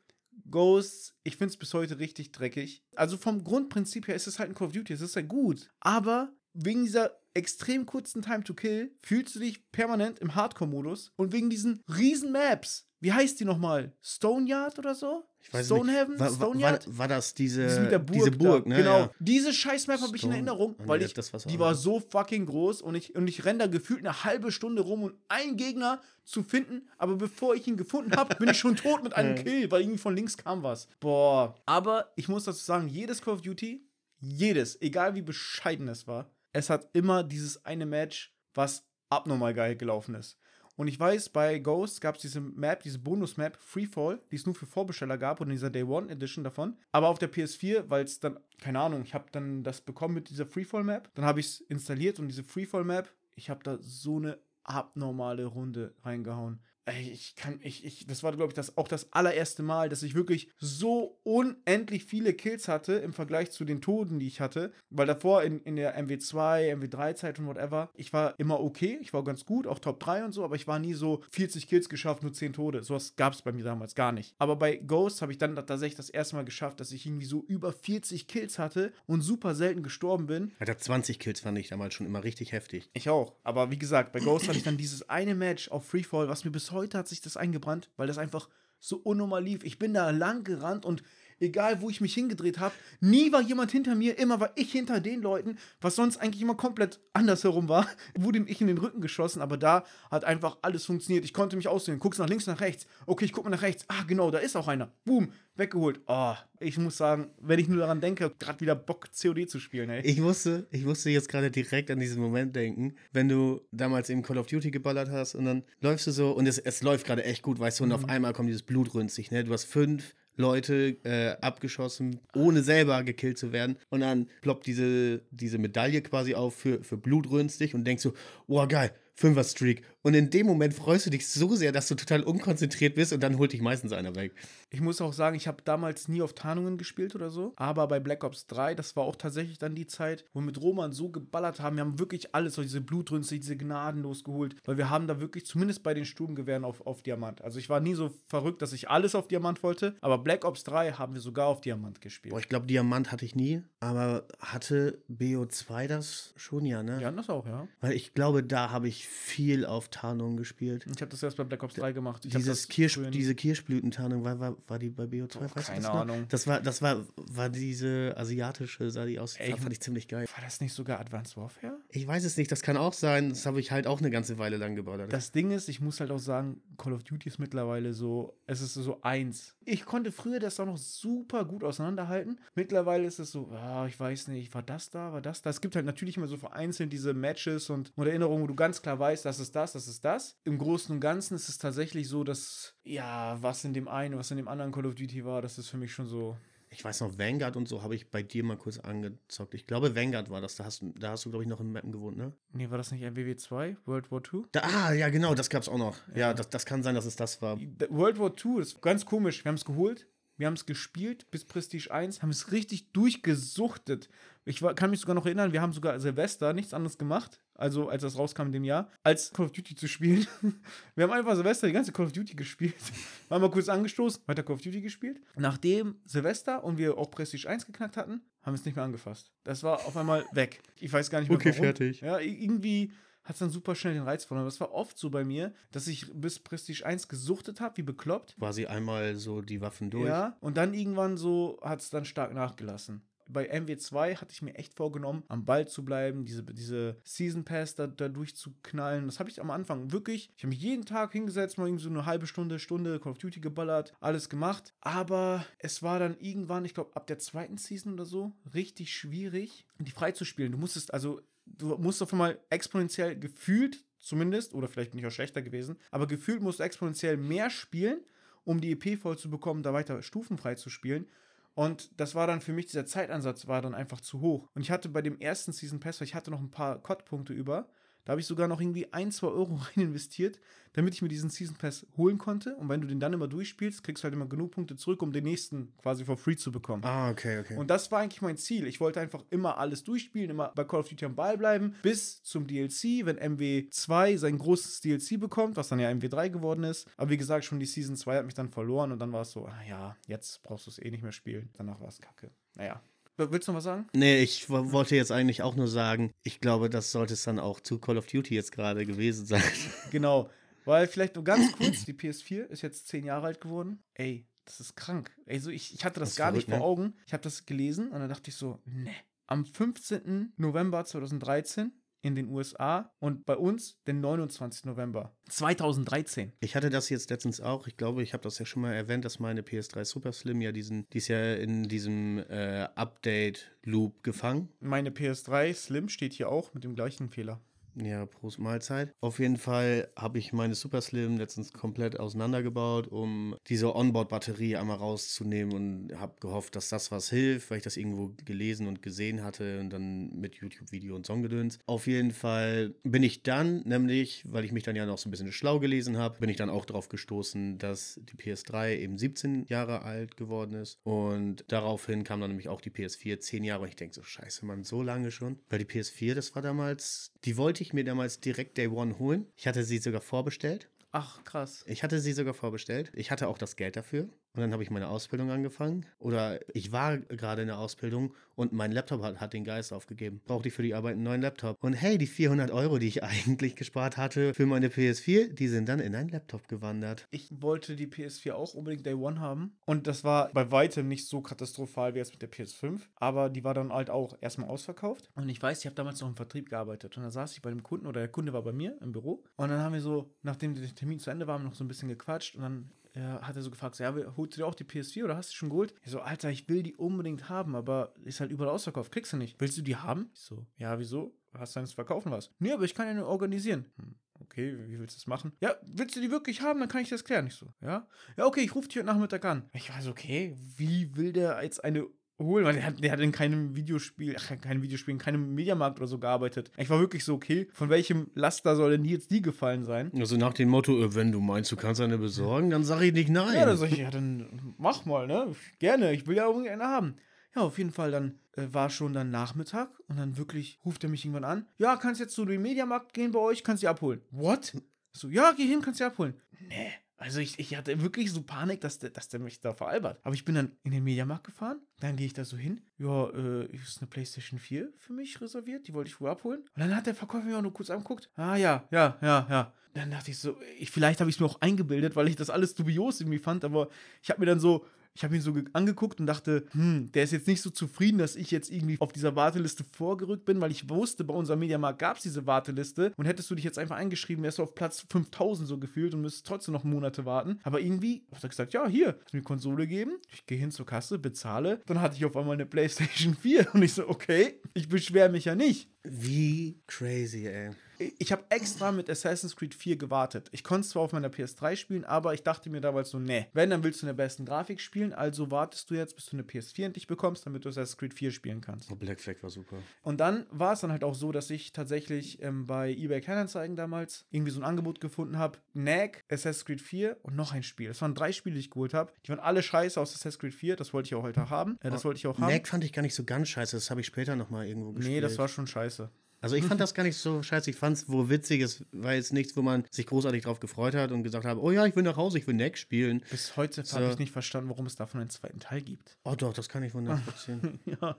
Ghosts, ich finde es bis heute richtig dreckig. Also vom Grundprinzip her ist es halt ein Call of Duty, es ist halt gut. Aber wegen dieser extrem kurzen Time to Kill fühlst du dich permanent im Hardcore-Modus. Und wegen diesen riesen Maps, wie heißt die nochmal? Stone Yard oder so? Ich weiß Stonehaven? War, war, Stone war, war das diese, mit der Burg, diese Burg ne? Genau. Ja. Diese Scheiß-Map habe ich in Erinnerung, nee, weil das- ich, die war nicht. so fucking groß und ich, und ich renne da gefühlt eine halbe Stunde rum, um einen Gegner zu finden. Aber bevor ich ihn gefunden habe, bin ich schon tot mit einem Kill, weil irgendwie von links kam was. Boah. Aber ich muss dazu sagen, jedes Call of Duty, jedes, egal wie bescheiden es war, es hat immer dieses eine Match, was abnormal geil gelaufen ist. Und ich weiß, bei Ghost gab es diese Map, diese Bonus-Map, Freefall, die es nur für Vorbesteller gab und in dieser Day One Edition davon. Aber auf der PS4, weil es dann, keine Ahnung, ich habe dann das bekommen mit dieser Freefall-Map. Dann habe ich es installiert und diese Freefall-Map, ich habe da so eine abnormale Runde reingehauen. Ich kann, ich, ich, das war, glaube ich, das, auch das allererste Mal, dass ich wirklich so unendlich viele Kills hatte im Vergleich zu den Toten, die ich hatte. Weil davor in, in der MW2, MW3-Zeit und whatever, ich war immer okay, ich war ganz gut, auch Top 3 und so, aber ich war nie so 40 Kills geschafft, nur 10 Tode. Sowas gab es bei mir damals gar nicht. Aber bei Ghost habe ich dann tatsächlich das erste Mal geschafft, dass ich irgendwie so über 40 Kills hatte und super selten gestorben bin. Alter, 20 Kills fand ich damals schon immer richtig heftig. Ich auch. Aber wie gesagt, bei Ghost hatte ich dann dieses eine Match auf Freefall, was mir bis heute hat sich das eingebrannt, weil das einfach so unnormal lief. Ich bin da lang gerannt und egal wo ich mich hingedreht habe, nie war jemand hinter mir, immer war ich hinter den Leuten, was sonst eigentlich immer komplett andersherum war, wurde ich in den Rücken geschossen, aber da hat einfach alles funktioniert. Ich konnte mich aussehen, guckst nach links, nach rechts. Okay, ich gucke nach rechts. Ah, genau, da ist auch einer. Boom, weggeholt. Oh, ich muss sagen, wenn ich nur daran denke, gerade wieder Bock COD zu spielen, ey. Ich musste, ich musste jetzt gerade direkt an diesen Moment denken, wenn du damals eben Call of Duty geballert hast und dann läufst du so und es, es läuft gerade echt gut, weißt du, und auf einmal kommt dieses Blutrünstig, ne? Du hast fünf Leute äh, abgeschossen, ohne selber gekillt zu werden. Und dann ploppt diese, diese Medaille quasi auf für, für blutrünstig und denkst so, oh geil, Fünfer-Streak. Und in dem Moment freust du dich so sehr, dass du total unkonzentriert bist und dann holt dich meistens einer weg. Ich muss auch sagen, ich habe damals nie auf Tarnungen gespielt oder so, aber bei Black Ops 3, das war auch tatsächlich dann die Zeit, wo wir mit Roman so geballert haben. Wir haben wirklich alles, so diese Blutrünste, diese Gnaden losgeholt, weil wir haben da wirklich, zumindest bei den Sturmgewehren, auf, auf Diamant. Also ich war nie so verrückt, dass ich alles auf Diamant wollte, aber Black Ops 3 haben wir sogar auf Diamant gespielt. Boah, ich glaube, Diamant hatte ich nie, aber hatte BO2 das schon, ja, ne? Hatten das auch, ja. Weil ich glaube, da habe ich viel auf Tarnung gespielt. Ich habe das erst bei Black Ops 3 gemacht. Ich Dieses Kirsch, diese Kirschblütentarnung, war, war, war die bei BO2? Boah, Weißt du keine das? Ahnung. Das war, das war, war diese asiatische, sah die aus. Ey, fand ich ziemlich geil. War das nicht sogar Advanced Warfare? Ich weiß es nicht, das kann auch sein. Das habe ich halt auch eine ganze Weile lang geballert. Das Ding ist, ich muss halt auch sagen, Call of Duty ist mittlerweile so, es ist so eins. Ich konnte früher das auch noch super gut auseinanderhalten. Mittlerweile ist es so, ah, ich weiß nicht, war das da, war das da? Es gibt halt natürlich immer so vereinzelt diese Matches und, und Erinnerungen, wo du ganz klar weißt, das ist das, das ist das. Im Großen und Ganzen ist es tatsächlich so, dass, ja, was in dem einen, was in dem anderen Call of Duty war, das ist für mich schon so, ich weiß noch, Vanguard und so habe ich bei dir mal kurz angezockt. Ich glaube, Vanguard war das. Da hast, du- da hast du, glaube ich, noch in Mappen gewohnt, ne? nee, war das nicht MWW 2, World War 2? Da, ah, ja, genau, das gab es auch noch. Ja, Ja. das, das kann sein, dass es das war. World War II ist ganz komisch. Wir haben es geholt, wir haben es gespielt bis Prestige 1, haben es richtig durchgesuchtet. Ich war, kann mich sogar noch erinnern, wir haben sogar Silvester nichts anderes gemacht, also als das rauskam in dem Jahr, als Call of Duty zu spielen. wir haben einfach Silvester die ganze Call of Duty gespielt. Waren mal kurz angestoßen, weiter Call of Duty gespielt. Nachdem Silvester und wir auch Prestige 1 geknackt hatten, haben wir es nicht mehr angefasst. Das war auf einmal weg. Ich weiß gar nicht mehr Okay, warum. fertig. Ja, irgendwie hat es dann super schnell den Reiz verloren. Das war oft so bei mir, dass ich bis Prestige 1 gesuchtet habe, wie bekloppt. Quasi einmal so die Waffen durch. Ja, und dann irgendwann so hat es dann stark nachgelassen. Bei MW2 hatte ich mir echt vorgenommen, am Ball zu bleiben, diese, diese Season Pass da, da durchzuknallen. Das habe ich am Anfang wirklich. Ich habe mich jeden Tag hingesetzt, mal irgendwie so eine halbe Stunde, Stunde Call of Duty geballert, alles gemacht. Aber es war dann irgendwann, ich glaube, ab der zweiten Season oder so, richtig schwierig, die freizuspielen. Du musstest also, du musst auf einmal exponentiell gefühlt, zumindest, oder vielleicht bin ich auch schlechter gewesen, aber gefühlt musst du exponentiell mehr spielen, um die EP voll zu bekommen, da weiter stufenfrei zu spielen. Und das war dann für mich, dieser Zeitansatz war dann einfach zu hoch. Und ich hatte bei dem ersten Season Pass, weil ich hatte noch ein paar COD-Punkte über, da habe ich sogar noch irgendwie ein, zwei Euro rein investiert, damit ich mir diesen Season Pass holen konnte. Und wenn du den dann immer durchspielst, kriegst du halt immer genug Punkte zurück, um den nächsten quasi for free zu bekommen. Ah, okay, okay. Und das war eigentlich mein Ziel. Ich wollte einfach immer alles durchspielen, immer bei Call of Duty am Ball bleiben, bis zum DLC, wenn MW2 sein großes DLC bekommt, was dann ja MW3 geworden ist. Aber wie gesagt, schon die Season 2 hat mich dann verloren und dann war es so, ah ja, jetzt brauchst du es eh nicht mehr spielen. Danach war es kacke. Naja. Willst du noch was sagen? Nee, ich wo- wollte jetzt eigentlich auch nur sagen, ich glaube, das sollte es dann auch zu Call of Duty jetzt gerade gewesen sein. Genau. Weil vielleicht nur ganz kurz, die PS4 ist jetzt zehn Jahre alt geworden. Ey, das ist krank. Ey, so ich, ich hatte das, Das gar nicht verrückt, vor ne? Augen. Ich habe das gelesen und dann dachte ich so, ne. Am 15. November 2013 in den USA und bei uns den 29. November 2013. Ich hatte das jetzt letztens auch. Ich glaube, ich habe das ja schon mal erwähnt, dass meine PS3 Super Slim ja diesen, die ist ja in diesem äh, Update-Loop gefangen. Meine PS3 Slim steht hier auch mit dem gleichen Fehler. Ja, Prost Mahlzeit. Auf jeden Fall habe ich meine Super Slim letztens komplett auseinandergebaut, um diese Onboard-Batterie einmal rauszunehmen und habe gehofft, dass das was hilft, weil ich das irgendwo gelesen und gesehen hatte und dann mit YouTube-Video und Songgedöns. Auf jeden Fall bin ich dann, nämlich, weil ich mich dann ja noch so ein bisschen schlau gelesen habe, bin ich dann auch darauf gestoßen, dass die PS3 eben 17 Jahre alt geworden ist und daraufhin kam dann nämlich auch die PS4 10 Jahre und ich denke so, scheiße, man, so lange schon. Weil die PS4, das war damals, die wollte ich mir damals direkt Day One holen. Ich hatte sie sogar vorbestellt. Ach, krass. Ich hatte sie sogar vorbestellt. Ich hatte auch das Geld dafür. Und dann habe ich meine Ausbildung angefangen. Oder ich war gerade in der Ausbildung und mein Laptop hat, hat den Geist aufgegeben. Brauchte ich für die Arbeit einen neuen Laptop. Und hey, die 400 Euro, die ich eigentlich gespart hatte für meine PS4, die sind dann in einen Laptop gewandert. Ich wollte die PS4 auch unbedingt Day One haben. Und das war bei weitem nicht so katastrophal wie jetzt mit der PS5. Aber die war dann halt auch erstmal ausverkauft. Und ich weiß, ich habe damals noch im Vertrieb gearbeitet. Und da saß ich bei dem Kunden oder der Kunde war bei mir im Büro. Und dann haben wir so, nachdem der Termin zu Ende war, noch so ein bisschen gequatscht. Und dann ja, hat er so gefragt, so, ja, holst du dir auch die PS4 oder hast du schon geholt? Ich so, Alter, ich will die unbedingt haben, aber ist halt überall ausverkauft. Kriegst du nicht. Willst du die haben? Ich so, ja, wieso? Hast du Angst, verkaufen was? Nee, aber ich kann ja nur organisieren. Hm, okay, wie willst du das machen? Ja, willst du die wirklich haben? Dann kann ich das klären. Ich so, ja? Ja, okay, ich rufe dich heute Nachmittag an. Ich war so, okay, wie will der jetzt eine holen, weil der hat, der hat in keinem Videospiel, ach, in keinem Videospiel, in keinem Mediamarkt oder so gearbeitet. Ich war wirklich so, okay, von welchem Laster soll denn jetzt die gefallen sein? Also nach dem Motto, äh, wenn du meinst, du kannst eine besorgen, dann sage ich nicht nein. Ja, dann sag ich, ja, dann mach mal, ne? Gerne, ich will ja irgendwie eine haben. Ja, auf jeden Fall, dann äh, war schon dann Nachmittag und dann wirklich ruft er mich irgendwann an. Ja, kannst jetzt zu dem Mediamarkt gehen bei euch, kannst sie abholen. What? So, ja, geh hin, kannst sie abholen. Nee. Also ich, ich hatte wirklich so Panik, dass der, dass der mich da veralbert. Aber ich bin dann in den Mediamarkt gefahren, dann gehe ich da so hin. Ja, äh, ist eine Playstation 4 für mich reserviert, die wollte ich wohl abholen. Und dann hat der Verkäufer mir auch nur kurz angeguckt. Ah ja, ja, ja, ja. Dann dachte ich so, ich, vielleicht habe ich es mir auch eingebildet, weil ich das alles dubios irgendwie fand, aber ich habe mir dann so ich habe ihn so angeguckt und dachte, hm, der ist jetzt nicht so zufrieden, dass ich jetzt irgendwie auf dieser Warteliste vorgerückt bin, weil ich wusste, bei unserem Mediamarkt gab es diese Warteliste und hättest du dich jetzt einfach eingeschrieben, wärst du auf Platz 5000 so gefühlt und müsstest trotzdem noch Monate warten. Aber irgendwie hat er gesagt, ja, hier, hast mir Konsole geben, ich gehe hin zur Kasse, bezahle, dann hatte ich auf einmal eine Playstation 4 und ich so, okay, ich beschwere mich ja nicht. Wie crazy, ey. Ich habe extra mit Assassin's Creed 4 gewartet. Ich konnte es zwar auf meiner PS3 spielen, aber ich dachte mir damals so, nee, wenn, dann willst du in der besten Grafik spielen, also wartest du jetzt, bis du eine PS4 endlich bekommst, damit du Assassin's Creed 4 spielen kannst. Oh, Black Flag war super. Und dann war es dann halt auch so, dass ich tatsächlich ähm, bei eBay Kleinanzeigen damals irgendwie so ein Angebot gefunden habe, NAG, Assassin's Creed 4 und noch ein Spiel. Das waren drei Spiele, die ich geholt habe. Die waren alle scheiße aus Assassin's Creed 4, das wollte ich auch heute haben. Äh, das wollte ich auch haben. NAG fand ich gar nicht so ganz scheiße, das habe ich später nochmal irgendwo gespielt. Nee, das war schon scheiße. Also ich fand das gar nicht so scheiße. Ich fand es wohl witzig. Es war jetzt nichts, wo man sich großartig drauf gefreut hat und gesagt hat, oh ja, ich will nach Hause, ich will Neck spielen. Bis heute so. habe ich nicht verstanden, warum es davon einen zweiten Teil gibt. Oh doch, das kann ich nachvollziehen. ja,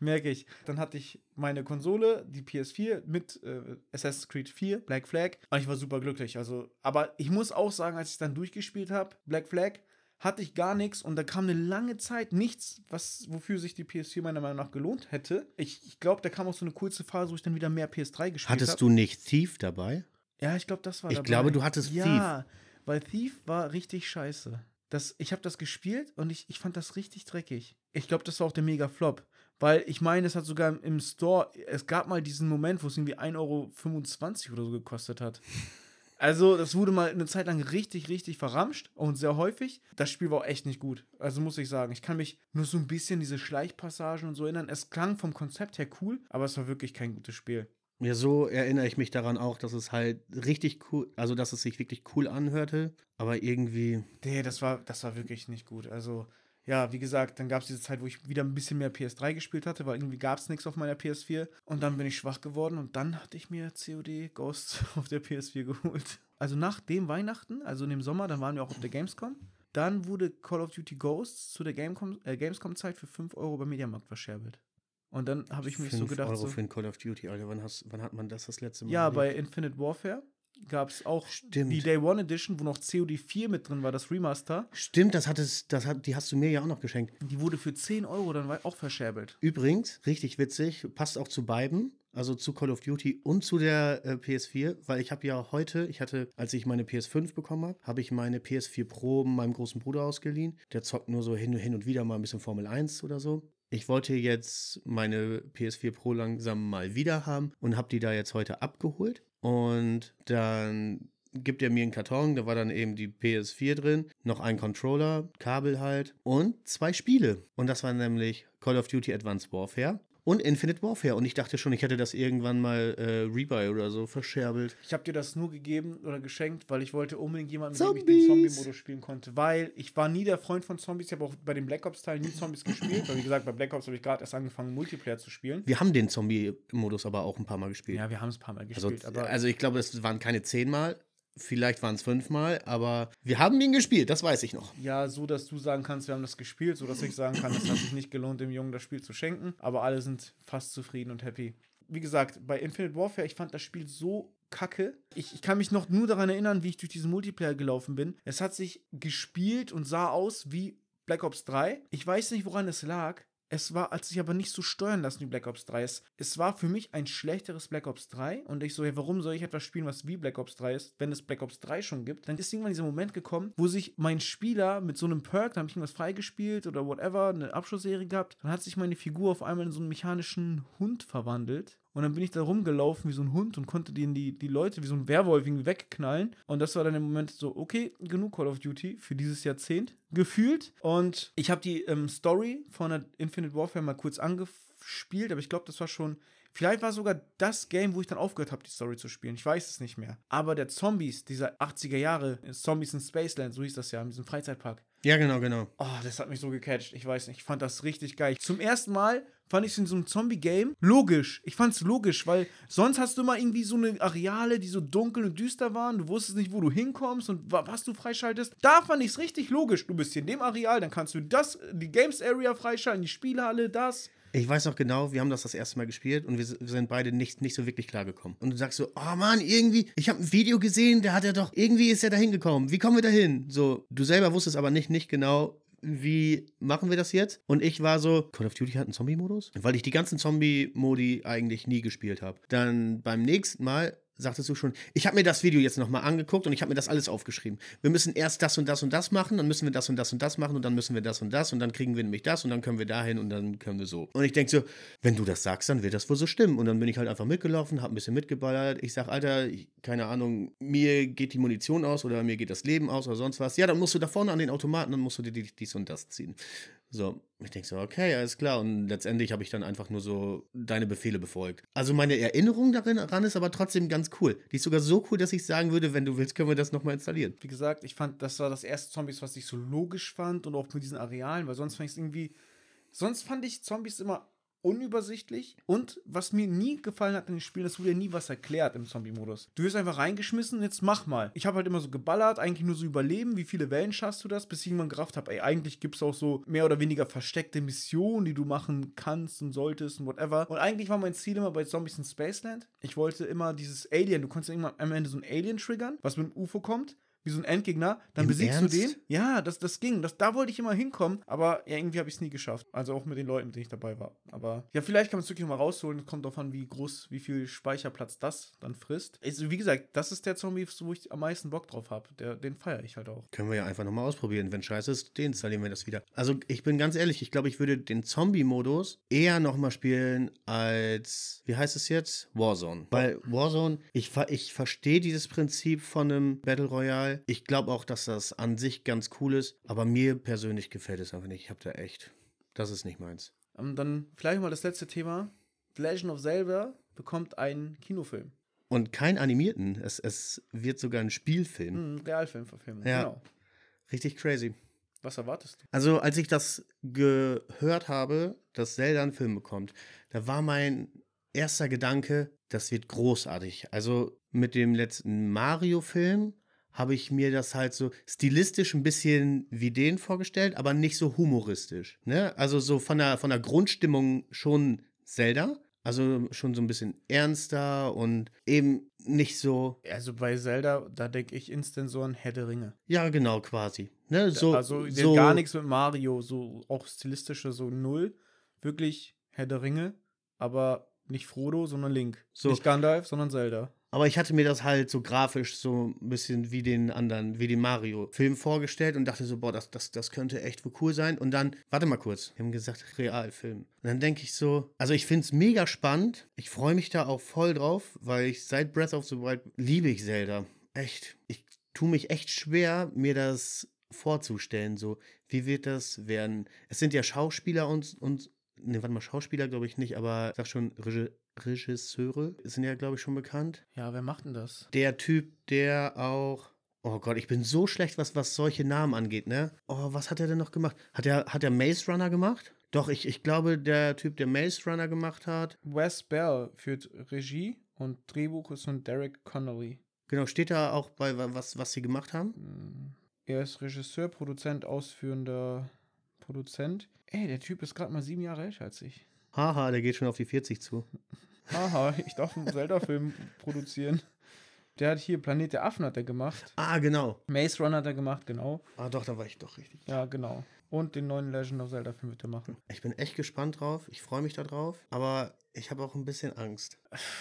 merke ich. Dann hatte ich meine Konsole, die PS4, mit äh, Assassin's Creed 4, Black Flag. Und ich war super glücklich. Also, aber ich muss auch sagen, als ich dann durchgespielt habe, Black Flag, hatte ich gar nichts und da kam eine lange Zeit nichts, was, wofür sich die PS4 meiner Meinung nach gelohnt hätte. Ich, ich glaube, da kam auch so eine kurze Phase, wo ich dann wieder mehr PS3 gespielt habe. Hattest hab. du nicht Thief dabei? Ja, ich glaube, das war Ich dabei. glaube, du hattest ja, Thief. Ja, weil Thief war richtig scheiße. Das, ich habe das gespielt und ich, ich fand das richtig dreckig. Ich glaube, das war auch der Mega-Flop. Weil ich meine, es hat sogar im Store, es gab mal diesen Moment, wo es irgendwie 1,25 Euro oder so gekostet hat. Also, das wurde mal eine Zeit lang richtig, richtig verramscht und sehr häufig. Das Spiel war auch echt nicht gut. Also, muss ich sagen. Ich kann mich nur so ein bisschen diese Schleichpassagen und so erinnern. Es klang vom Konzept her cool, aber es war wirklich kein gutes Spiel. Ja, so erinnere ich mich daran auch, dass es halt richtig cool, also dass es sich wirklich cool anhörte, aber irgendwie. Nee, das war, das war wirklich nicht gut. Also, ja, wie gesagt, dann gab es diese Zeit, wo ich wieder ein bisschen mehr PS3 gespielt hatte, weil irgendwie gab es nichts auf meiner PS4. Und dann bin ich schwach geworden und dann hatte ich mir COD Ghost auf der PS4 geholt. Also nach dem Weihnachten, also in dem Sommer, dann waren wir auch auf der Gamescom. Dann wurde Call of Duty Ghosts zu der äh, Gamescom-Zeit für 5 Euro beim Mediamarkt verscherbelt. Und dann habe ich mich so gedacht. 5 Euro so, für ein Call of Duty, Alter. Wann, hast, wann hat man das das letzte Mal? Ja, erlebt? bei Infinite Warfare gab es auch Stimmt. die Day One Edition, wo noch COD 4 mit drin war, das Remaster. Stimmt, das hattest, das hat, die hast du mir ja auch noch geschenkt. Die wurde für 10 Euro dann auch verscherbelt. Übrigens, richtig witzig, passt auch zu beiden. Also zu Call of Duty und zu der äh, PS4, weil ich habe ja heute, ich hatte, als ich meine PS5 bekommen habe, habe ich meine PS4 Pro meinem großen Bruder ausgeliehen. Der zockt nur so hin, hin und wieder mal ein bisschen Formel 1 oder so ich wollte jetzt meine PS4 Pro langsam mal wieder haben und habe die da jetzt heute abgeholt. Und dann gibt er mir einen Karton, da war dann eben die PS4 drin, noch ein Controller, Kabel halt und zwei Spiele. Und das war nämlich Call of Duty Advanced Warfare und Infinite Warfare. Und ich dachte schon, ich hätte das irgendwann mal äh, Rebuy oder so verscherbelt. Ich habe dir das nur gegeben oder geschenkt, weil ich wollte unbedingt jemanden, mit dem ich Zombies. den Zombie-Modus spielen konnte. Weil ich war nie der Freund von Zombies. Ich habe auch bei den Black Ops-Teilen nie Zombies gespielt. Weil, wie gesagt, bei Black Ops habe ich gerade erst angefangen, Multiplayer zu spielen. Wir haben den Zombie-Modus aber auch ein paar Mal gespielt. Ja, wir haben es ein paar Mal also, gespielt. aber also ich glaube, es waren keine zehnmal, vielleicht waren es fünfmal, aber wir haben den gespielt, das weiß ich noch. ja, so, dass du sagen kannst, wir haben das gespielt. So, dass ich sagen kann, es hat sich nicht gelohnt, dem Jungen das Spiel zu schenken. Aber alle sind fast zufrieden und happy. Wie gesagt, bei Infinite Warfare, ich fand das Spiel so kacke. Ich, ich kann mich noch nur daran erinnern, wie ich durch diesen Multiplayer gelaufen bin. Es hat sich gespielt und sah aus wie Black Ops 3. Ich weiß nicht, woran es lag. Es war, als sich aber nicht so steuern lassen wie Black Ops 3 ist. Es war für mich ein schlechteres Black Ops 3 und ich so, ja, warum soll ich etwas spielen, was wie Black Ops 3 ist, wenn es Black Ops 3 schon gibt? Dann ist irgendwann dieser Moment gekommen, wo sich mein Spieler mit so einem Perk, da habe ich irgendwas freigespielt oder whatever, eine Abschlussserie gehabt, dann hat sich meine Figur auf einmal in so einen mechanischen Hund verwandelt. Und dann bin ich da rumgelaufen wie so ein Hund und konnte die, die, die Leute wie so ein Werwolf irgendwie wegknallen. Und das war dann im Moment so, okay, genug Call of Duty für dieses Jahrzehnt gefühlt. Und ich habe die ähm, Story von der Infinite Warfare mal kurz angespielt, aber ich glaube, das war schon. Vielleicht war sogar das Game, wo ich dann aufgehört habe, die Story zu spielen. Ich weiß es nicht mehr. Aber der Zombies, dieser 80er Jahre, Zombies in Spaceland, so hieß das ja, in diesem Freizeitpark. Ja, genau, genau. Oh, das hat mich so gecatcht. Ich weiß nicht. Ich fand das richtig geil. Zum ersten Mal fand ich es in so einem Zombie-Game logisch. Ich fand es logisch, weil sonst hast du immer irgendwie so eine Areale, die so dunkel und düster waren. Du wusstest nicht, wo du hinkommst und wa- was du freischaltest. Da fand ich es richtig logisch. Du bist hier in dem Areal, dann kannst du das, die Games Area freischalten, die Spielhalle, das. Ich weiß noch genau, wir haben das das erste Mal gespielt und wir sind beide nicht, nicht so wirklich klargekommen. Und du sagst so, oh Mann, irgendwie, ich habe ein Video gesehen, da hat er doch, irgendwie ist er da hingekommen. Wie kommen wir da hin? So, du selber wusstest aber nicht, nicht genau, wie machen wir das jetzt? Und ich war so, Call of Duty hat einen Zombie-Modus? Weil ich die ganzen Zombie-Modi eigentlich nie gespielt habe. Dann beim nächsten Mal sagtest du schon, ich habe mir das Video jetzt nochmal angeguckt und ich habe mir das alles aufgeschrieben. Wir müssen erst das und das und das machen, dann müssen wir das und das und das machen und dann müssen wir das und das und dann kriegen wir nämlich das und dann können wir dahin und dann können wir so. Und ich denke so, wenn du das sagst, dann wird das wohl so stimmen. Und dann bin ich halt einfach mitgelaufen, habe ein bisschen mitgeballert. Ich sag, Alter, ich, keine Ahnung, mir geht die Munition aus oder mir geht das Leben aus oder sonst was. Ja, dann musst du da vorne an den Automaten, dann musst du dir die- dies und das ziehen. So, ich denke so, okay, alles klar. Und letztendlich habe ich dann einfach nur so deine Befehle befolgt. Also meine Erinnerung daran ist aber trotzdem ganz cool. Die ist sogar so cool, dass ich sagen würde, wenn du willst, können wir das nochmal installieren. Wie gesagt, ich fand, das war das erste Zombies, was ich so logisch fand und auch mit diesen Arealen, weil sonst fand ich es irgendwie. Sonst fand ich Zombies immer unübersichtlich und was mir nie gefallen hat in den Spielen, es wurde ja nie was erklärt im Zombie-Modus. Du wirst einfach reingeschmissen, jetzt mach mal. Ich habe halt immer so geballert, eigentlich nur so überleben, wie viele Wellen schaffst du das, bis ich irgendwann gerafft habe, ey, eigentlich gibt es auch so mehr oder weniger versteckte Missionen, die du machen kannst und solltest und whatever. Und eigentlich war mein Ziel immer bei Zombies in Spaceland. Ich wollte immer dieses Alien, du konntest irgendwann am Ende so ein Alien triggern, was mit dem UFO kommt wie so ein Endgegner, dann Im besiegst Ernst? du den. Ja, das, das ging. Das, da wollte ich immer hinkommen, aber ja, irgendwie habe ich es nie geschafft. Also auch mit den Leuten, mit denen ich dabei war. Aber ja, vielleicht kann man es wirklich noch mal rausholen. Es kommt darauf an, wie groß, wie viel Speicherplatz das dann frisst. Also, wie gesagt, das ist der Zombie, wo ich am meisten Bock drauf habe. Den feiere ich halt auch. Können wir ja einfach nochmal ausprobieren. Wenn scheiße ist, deinstallieren wir das wieder. Also ich bin ganz ehrlich, ich glaube, ich würde den Zombie-Modus eher nochmal spielen als, wie heißt es jetzt? Warzone. Weil Warzone, ich, ich verstehe dieses Prinzip von einem Battle Royale. Ich glaube auch, dass das an sich ganz cool ist, aber mir persönlich gefällt es einfach nicht. Ich habe da echt, das ist nicht meins. Ähm, dann vielleicht mal das letzte Thema. The Legend of Zelda bekommt einen Kinofilm. Und kein animierten, es, es wird sogar ein Spielfilm. Hm, Realfilmverfilmung. Ja. Genau. Richtig crazy. Was erwartest du? Also, als ich das gehört habe, dass Zelda einen Film bekommt, da war mein erster Gedanke, das wird großartig. Also, mit dem letzten Mario-Film habe ich mir das halt so stilistisch ein bisschen wie den vorgestellt, aber nicht so humoristisch. Ne? Also, so von der, von der Grundstimmung schon Zelda. Also schon so ein bisschen ernster und eben nicht so, Also bei Zelda, da denke ich instant so an Herr der Ringe. ja genau quasi. Ne? So, also so gar nichts mit Mario, so auch stilistische, so null. Wirklich Herr der Ringe, aber nicht Frodo, sondern Link. So. Nicht Gandalf, sondern Zelda. Aber ich hatte mir das halt so grafisch so ein bisschen wie den anderen, wie den Mario-Film vorgestellt und dachte so, boah, das, das, das könnte echt cool sein. Und dann, warte mal kurz, wir haben gesagt, Realfilm. Und dann denke ich so, also ich finde es mega spannend. Ich freue mich da auch voll drauf, weil ich seit Breath of the Wild liebe ich Zelda. Echt. Ich tue mich echt schwer, mir das vorzustellen. So, wie wird das werden? Es sind ja Schauspieler und, und ne, warte mal, Schauspieler glaube ich nicht, aber sag schon, Regi Regisseure sind ja, glaube ich, schon bekannt. Ja, wer macht denn das? Der Typ, der auch. Oh Gott, ich bin so schlecht, was, was solche Namen angeht, ne? Oh, was hat er denn noch gemacht? Hat er, hat er Maze Runner gemacht? Doch, ich, ich glaube, der Typ, der Maze Runner gemacht hat. Wes Bell führt Regie und Drehbuch ist von Derek Connolly. Genau, steht da auch bei, was, was sie gemacht haben? Hm, Er ist Regisseur, Produzent, ausführender Produzent. Ey, der Typ ist gerade mal sieben Jahre älter als ich. Haha, der geht schon auf die 40 zu. Haha, ich darf einen Zelda-Film produzieren. Der hat hier Planet der Affen hat er gemacht. Ah, genau. Maze Runner hat er gemacht, genau. Ah, doch, da war ich doch richtig. Ja, genau. Und den neuen Legend of Zelda-Film wird er machen. Ich bin echt gespannt drauf. Ich freue mich da drauf. Aber ich habe auch ein bisschen Angst.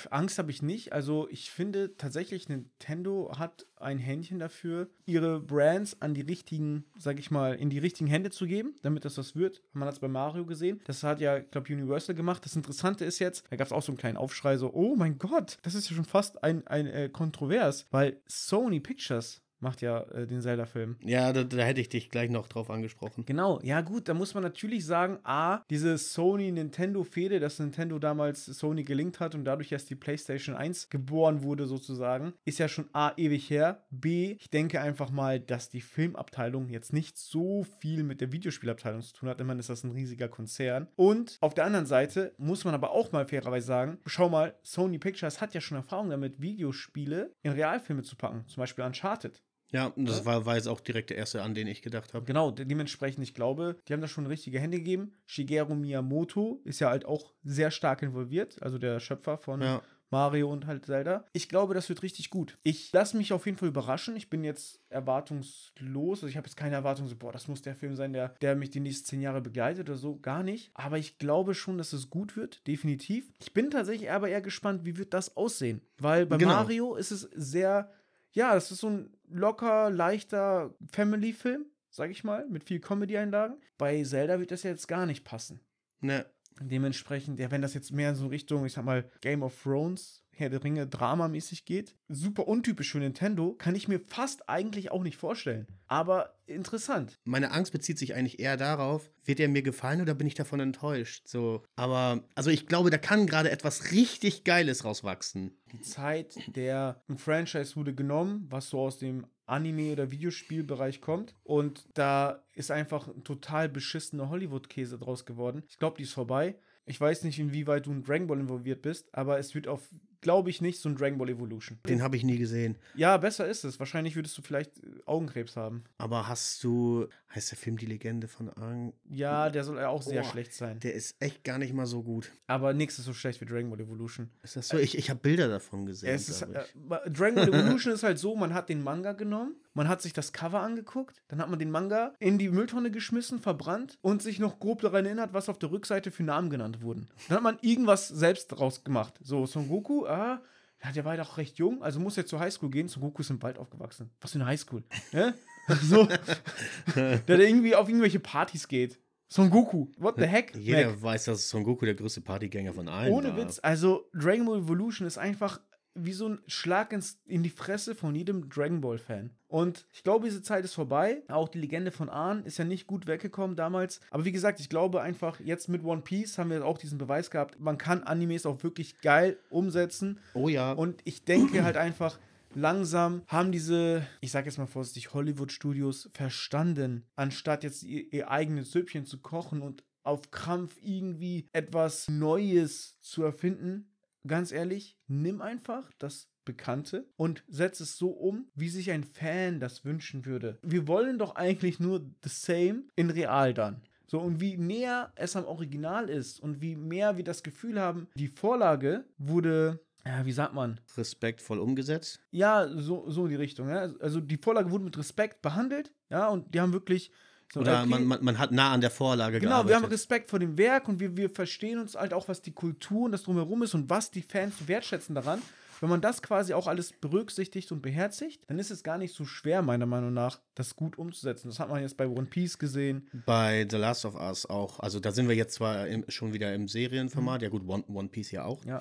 Angst habe ich nicht. Also ich finde tatsächlich, Nintendo hat ein Händchen dafür, ihre Brands an die richtigen, sag ich mal, in die richtigen Hände zu geben, damit das was wird. Man hat es bei Mario gesehen. Das hat ja, ich glaube, Universal gemacht. Das Interessante ist jetzt, da gab es auch so einen kleinen Aufschrei, so, oh mein Gott, das ist ja schon fast ein, ein äh, Kontrovers, weil Sony Pictures macht ja äh, den Zelda-Film. Ja, da, da hätte ich dich gleich noch drauf angesprochen. Genau, ja gut, da muss man natürlich sagen, A, diese Sony-Nintendo-Fehde, dass Nintendo damals Sony gelingt hat und dadurch erst die PlayStation 1 geboren wurde sozusagen, ist ja schon A, ewig her. B, ich denke einfach mal, dass die Filmabteilung jetzt nicht so viel mit der Videospielabteilung zu tun hat. Immerhin ist das ein riesiger Konzern. Und auf der anderen Seite muss man aber auch mal fairerweise sagen, schau mal, Sony Pictures hat ja schon Erfahrung damit, Videospiele in Realfilme zu packen. Zum Beispiel Uncharted. Ja, das war, war jetzt auch direkt der erste, an den ich gedacht habe. Genau, de dementsprechend, ich glaube, die haben da schon richtige Hände gegeben. Shigeru Miyamoto ist ja halt auch sehr stark involviert, also der Schöpfer von Ja. Mario und halt Zelda. Ich glaube, das wird richtig gut. Ich lasse mich auf jeden Fall überraschen. Ich bin jetzt erwartungslos. Also ich habe jetzt keine Erwartung, so, boah, das muss der Film sein, der, der mich die nächsten zehn Jahre begleitet oder so. Gar nicht. Aber ich glaube schon, dass es gut wird. Definitiv. Ich bin tatsächlich aber eher gespannt, wie wird das aussehen. Weil bei Genau. Mario ist es sehr, ja, das ist so ein locker, leichter Family-Film, sag ich mal, mit viel Comedy-Einlagen. Bei Zelda wird das jetzt gar nicht passen. Ne, Dementsprechend, ja, wenn das jetzt mehr in so Richtung, ich sag mal, Game of Thrones, Herr der Ringe, dramamäßig geht, super untypisch für Nintendo, kann ich mir fast eigentlich auch nicht vorstellen. Aber interessant. meine Angst bezieht sich eigentlich eher darauf, wird er mir gefallen oder bin ich davon enttäuscht? So, aber, also ich glaube, da kann gerade etwas richtig Geiles rauswachsen. Die Zeit der ein Franchise wurde genommen, was so aus dem Anime- oder Videospielbereich kommt. Und da ist einfach ein total beschissener Hollywood-Käse draus geworden. Ich glaube, die ist vorbei. Ich weiß nicht, inwieweit du in Dragon Ball involviert bist, aber es wird auf, glaube ich, nicht so ein Dragon Ball Evolution. Den habe ich nie gesehen. Ja, besser ist es. Wahrscheinlich würdest du vielleicht äh, Augenkrebs haben. Aber hast du, heißt der Film Die Legende von Aang? Ja, der soll ja auch sehr Boah, schlecht sein. Der ist echt gar nicht mal so gut. Aber nichts ist so schlecht wie Dragon Ball Evolution. Ist das so? Ich, ich habe Bilder davon gesehen. Es ist, äh, Dragon Ball Evolution ist halt so, man hat den Manga genommen, man hat sich das Cover angeguckt, dann hat man den Manga in die Mülltonne geschmissen, verbrannt und sich noch grob daran erinnert, was auf der Rückseite für Namen genannt wurden. Dann hat man irgendwas selbst draus gemacht. So, Son Goku, ah, ja, der war ja doch recht jung, also muss er zur Highschool gehen. Son Goku ist im Wald aufgewachsen. Was für eine Highschool? Ja? so, der irgendwie auf irgendwelche Partys geht. Son Goku, what the heck? Jeder Mac? weiß, dass Son Goku der größte Partygänger von allen Ohne war. Witz, also Dragon Ball Evolution ist einfach wie so ein Schlag ins, in die Fresse von jedem Dragon Ball-Fan. Und ich glaube, diese Zeit ist vorbei. Auch die Legende von Ahn ist ja nicht gut weggekommen damals. Aber wie gesagt, ich glaube einfach, jetzt mit One Piece haben wir auch diesen Beweis gehabt, man kann Animes auch wirklich geil umsetzen. Oh ja. Und ich denke halt einfach, langsam haben diese, ich sage jetzt mal vorsichtig, Hollywood-Studios verstanden, anstatt jetzt ihr, ihr eigenes Süppchen zu kochen und auf Krampf irgendwie etwas Neues zu erfinden. Ganz ehrlich, nimm einfach das Bekannte und setz es so um, wie sich ein Fan das wünschen würde. Wir wollen doch eigentlich nur the same in real dann. So, und wie näher es am Original ist und wie mehr wir das Gefühl haben, die Vorlage wurde, ja, wie sagt man, Respektvoll umgesetzt. ja, so, so in die Richtung. Ja? Also die Vorlage wurde mit Respekt behandelt, ja, und die haben wirklich. Oder okay, man, man, man hat nah an der Vorlage Genau, gearbeitet. wir haben Respekt vor dem Werk und wir, wir verstehen uns halt auch, was die Kultur und das drumherum ist und was die Fans wertschätzen daran. Wenn man das quasi auch alles berücksichtigt und beherzigt, dann ist es gar nicht so schwer, meiner Meinung nach, das gut umzusetzen. Das hat man jetzt bei One Piece gesehen. Bei The Last of Us auch. Also da sind wir jetzt zwar im, schon wieder im Serienformat, ja gut, One, One Piece ja auch. Ja.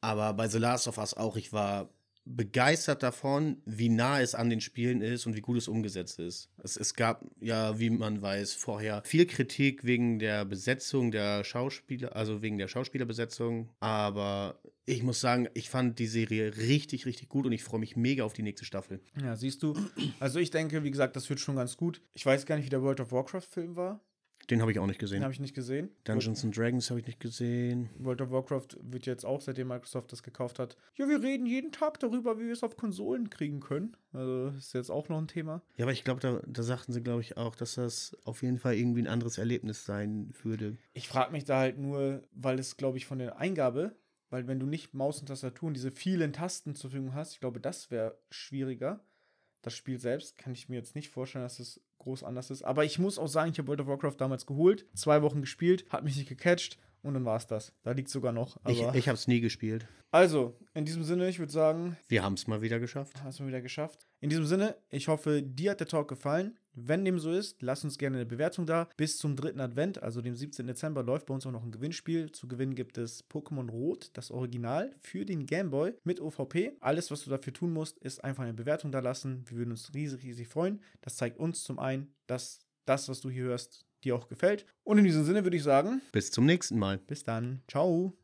Aber bei The Last of Us auch, ich war begeistert davon, wie nah es an den Spielen ist und wie gut es umgesetzt ist. Es, es gab ja, wie man weiß, vorher viel Kritik wegen der Besetzung der Schauspieler, also wegen der Schauspielerbesetzung. Aber ich muss sagen, ich fand die Serie richtig, richtig gut und ich freue mich mega auf die nächste Staffel. Ja, siehst du. Also ich denke, wie gesagt, das wird schon ganz gut. Ich weiß gar nicht, wie der World of Warcraft-Film war. Den habe ich auch nicht Den gesehen. habe ich nicht gesehen. Dungeons and Dragons habe ich nicht gesehen. World of Warcraft wird jetzt auch, seitdem Microsoft das gekauft hat. Ja, wir reden jeden Tag darüber, wie wir es auf Konsolen kriegen können. Also ist jetzt auch noch ein Thema. Ja, aber ich glaube, da, da sagten sie, glaube ich, auch, dass das auf jeden Fall irgendwie ein anderes Erlebnis sein würde. Ich frage mich da halt nur, weil es, glaube ich, von der Eingabe, weil wenn du nicht Maus und Tastatur und diese vielen Tasten zur Verfügung hast, ich glaube, das wäre schwieriger. Das Spiel selbst kann ich mir jetzt nicht vorstellen, dass es groß anders ist. Aber ich muss auch sagen, ich habe World of Warcraft damals geholt, zwei Wochen gespielt, hat mich nicht gecatcht und dann war es das. Da liegt sogar noch. Ich, ich habe es nie gespielt. also, in diesem Sinne, ich würde sagen, Wir haben es mal wieder geschafft. Hast du wieder geschafft. In diesem Sinne, ich hoffe, dir hat der Talk gefallen. Wenn dem so ist, lass uns gerne eine Bewertung da. Bis zum dritten Advent, also dem 17. Dezember, läuft bei uns auch noch ein Gewinnspiel. Zu gewinnen gibt es Pokémon Rot, das Original, für den Gameboy mit OVP. Alles, was du dafür tun musst, ist einfach eine Bewertung da lassen. Wir würden uns riesig, riesig freuen. Das zeigt uns zum einen, dass das, was du hier hörst, dir auch gefällt. Und in diesem Sinne würde ich sagen, Bis zum nächsten Mal. bis dann. Ciao.